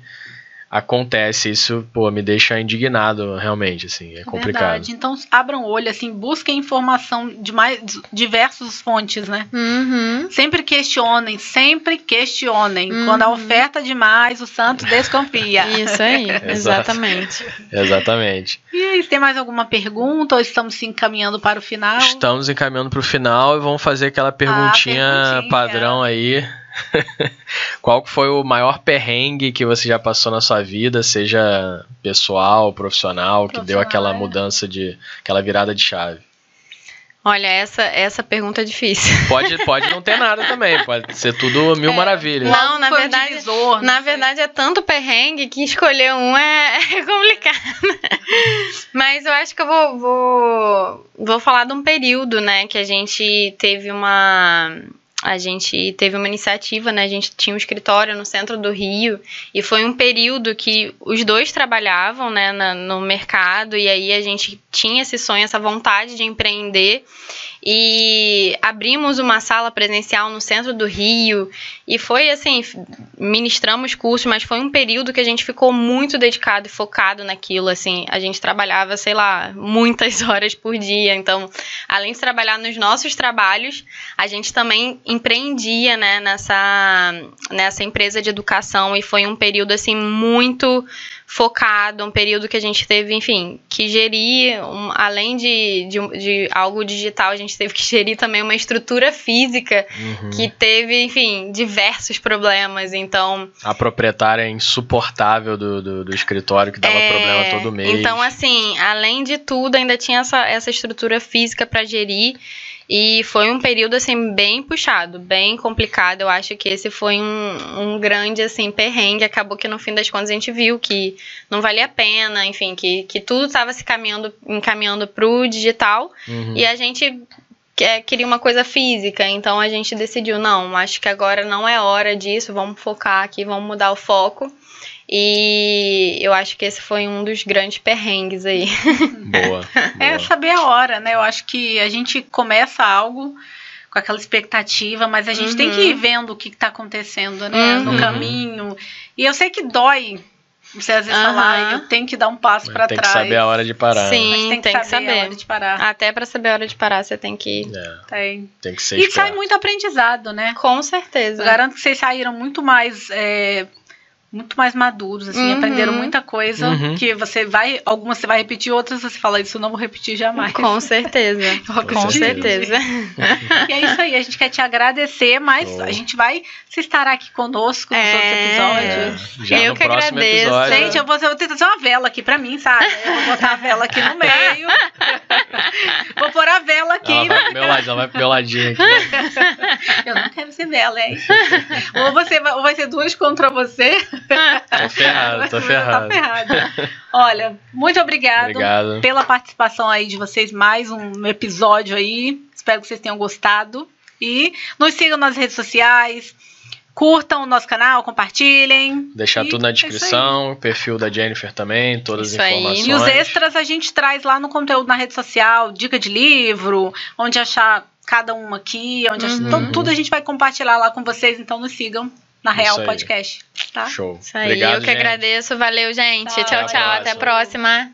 acontece. Isso, pô, me deixa indignado, realmente, assim. É complicado. Verdade. Então, abram o olho, assim, busquem informação de mais diversas fontes, né? Uhum. Sempre questionem, sempre questionem. Uhum. Quando a oferta é demais, o santo desconfia. Isso aí, exatamente. Exatamente. E aí, tem mais alguma pergunta ou estamos se encaminhando para o final? Estamos encaminhando pro final e vamos fazer aquela perguntinha, perguntinha. padrão aí. Qual que foi o maior perrengue que você já passou na sua vida, seja pessoal, profissional, que deu aquela é. mudança de. aquela virada de chave? Olha, essa, essa pergunta é difícil. Pode, pode não ter nada também, pode ser tudo mil maravilhas. Não, na verdade- divisor, Na sei. verdade, é tanto perrengue que escolher um é, é complicado. Mas eu acho que eu vou, vou, vou falar de um período, né, que a gente teve uma. A gente teve uma iniciativa, né? A gente tinha um escritório no centro do Rio e foi um período que os dois trabalhavam, né, na- no mercado e aí a gente tinha esse sonho, essa vontade de empreender e abrimos uma sala presencial no centro do Rio. E foi assim, ministramos cursos, mas foi um período que a gente ficou muito dedicado e focado naquilo, assim, a gente trabalhava, sei lá, muitas horas por dia, então, além de trabalhar nos nossos trabalhos, a gente também empreendia, né, nessa, nessa empresa de educação. E foi um período, assim, muito focado, um período que a gente teve, enfim, que gerir, um- além de, de, de algo digital, a gente teve que gerir também uma estrutura física Uhum. que teve, enfim, diversos problemas. Então, A proprietária insuportável do, do, do escritório que dava é, problema todo mês. Então, assim, além de tudo, ainda tinha essa, essa estrutura física para gerir. E foi um período, assim, bem puxado, bem complicado. Eu acho que esse foi um, um grande, assim, perrengue. Acabou que, no fim das contas, a gente viu que não valia a pena, enfim, que, que tudo estava se caminhando, encaminhando pro digital. Uhum. E a gente é, queria uma coisa física, então a gente decidiu, não, acho que agora não é hora disso, vamos focar aqui, vamos mudar o foco. E eu acho que esse foi um dos grandes perrengues aí. Boa. É boa. saber a hora, né? Eu acho que a gente começa algo com aquela expectativa, mas a gente Uhum. tem que ir vendo o que está acontecendo, né? No Uhum. caminho. E eu sei que dói você às vezes Aham. falar, eu tenho que dar um passo para Tem trás. que saber a hora de parar. né? Sim. Mas tem que tem que saber, a saber. hora de parar. Até pra saber a hora de parar, você tem que. É, Tem. tem que ser E sai esperto. muito aprendizado, né? Com certeza. Eu garanto que vocês saíram muito mais. é, muito mais maduros, assim, Uhum. aprenderam muita coisa Uhum. que você vai, algumas você vai repetir, outras você fala, isso eu não vou repetir jamais. Com certeza. Com certeza. E é isso aí, a gente quer te agradecer, mas Show. a gente vai. Você estará aqui conosco nos É. outros É, episódios. já Eu que agradeço. episódio. Gente, eu vou, eu vou ter que trazer uma vela aqui pra mim, sabe? Eu vou botar a vela aqui no meio. vou pôr a vela aqui. Ela vai pro meu ladinho, ela vai pro meu ladinho aqui. Eu não quero ser vela, hein? ou, você ou vai ser duas contra você. Tô ferrado, tô Tá ferrado. ferrado. Olha, muito obrigado. Obrigado. pela participação aí de vocês, mais um episódio aí. Espero que vocês tenham gostado. E nos sigam nas redes sociais, curtam o nosso canal, compartilhem. Deixar tudo na é aí. descrição, o perfil da Jennifer também, todas Isso as aí. informações. E os extras a gente traz lá no conteúdo na rede social, dica de livro, onde achar cada um aqui, onde achar, Uhum. então, tudo a gente vai compartilhar lá com vocês, então nos sigam na Real aí. Podcast, tá? Show. Isso aí, Obrigado, eu que gente. agradeço. Valeu, gente. Tchau. Tchau, tchau. Até a Até a próxima.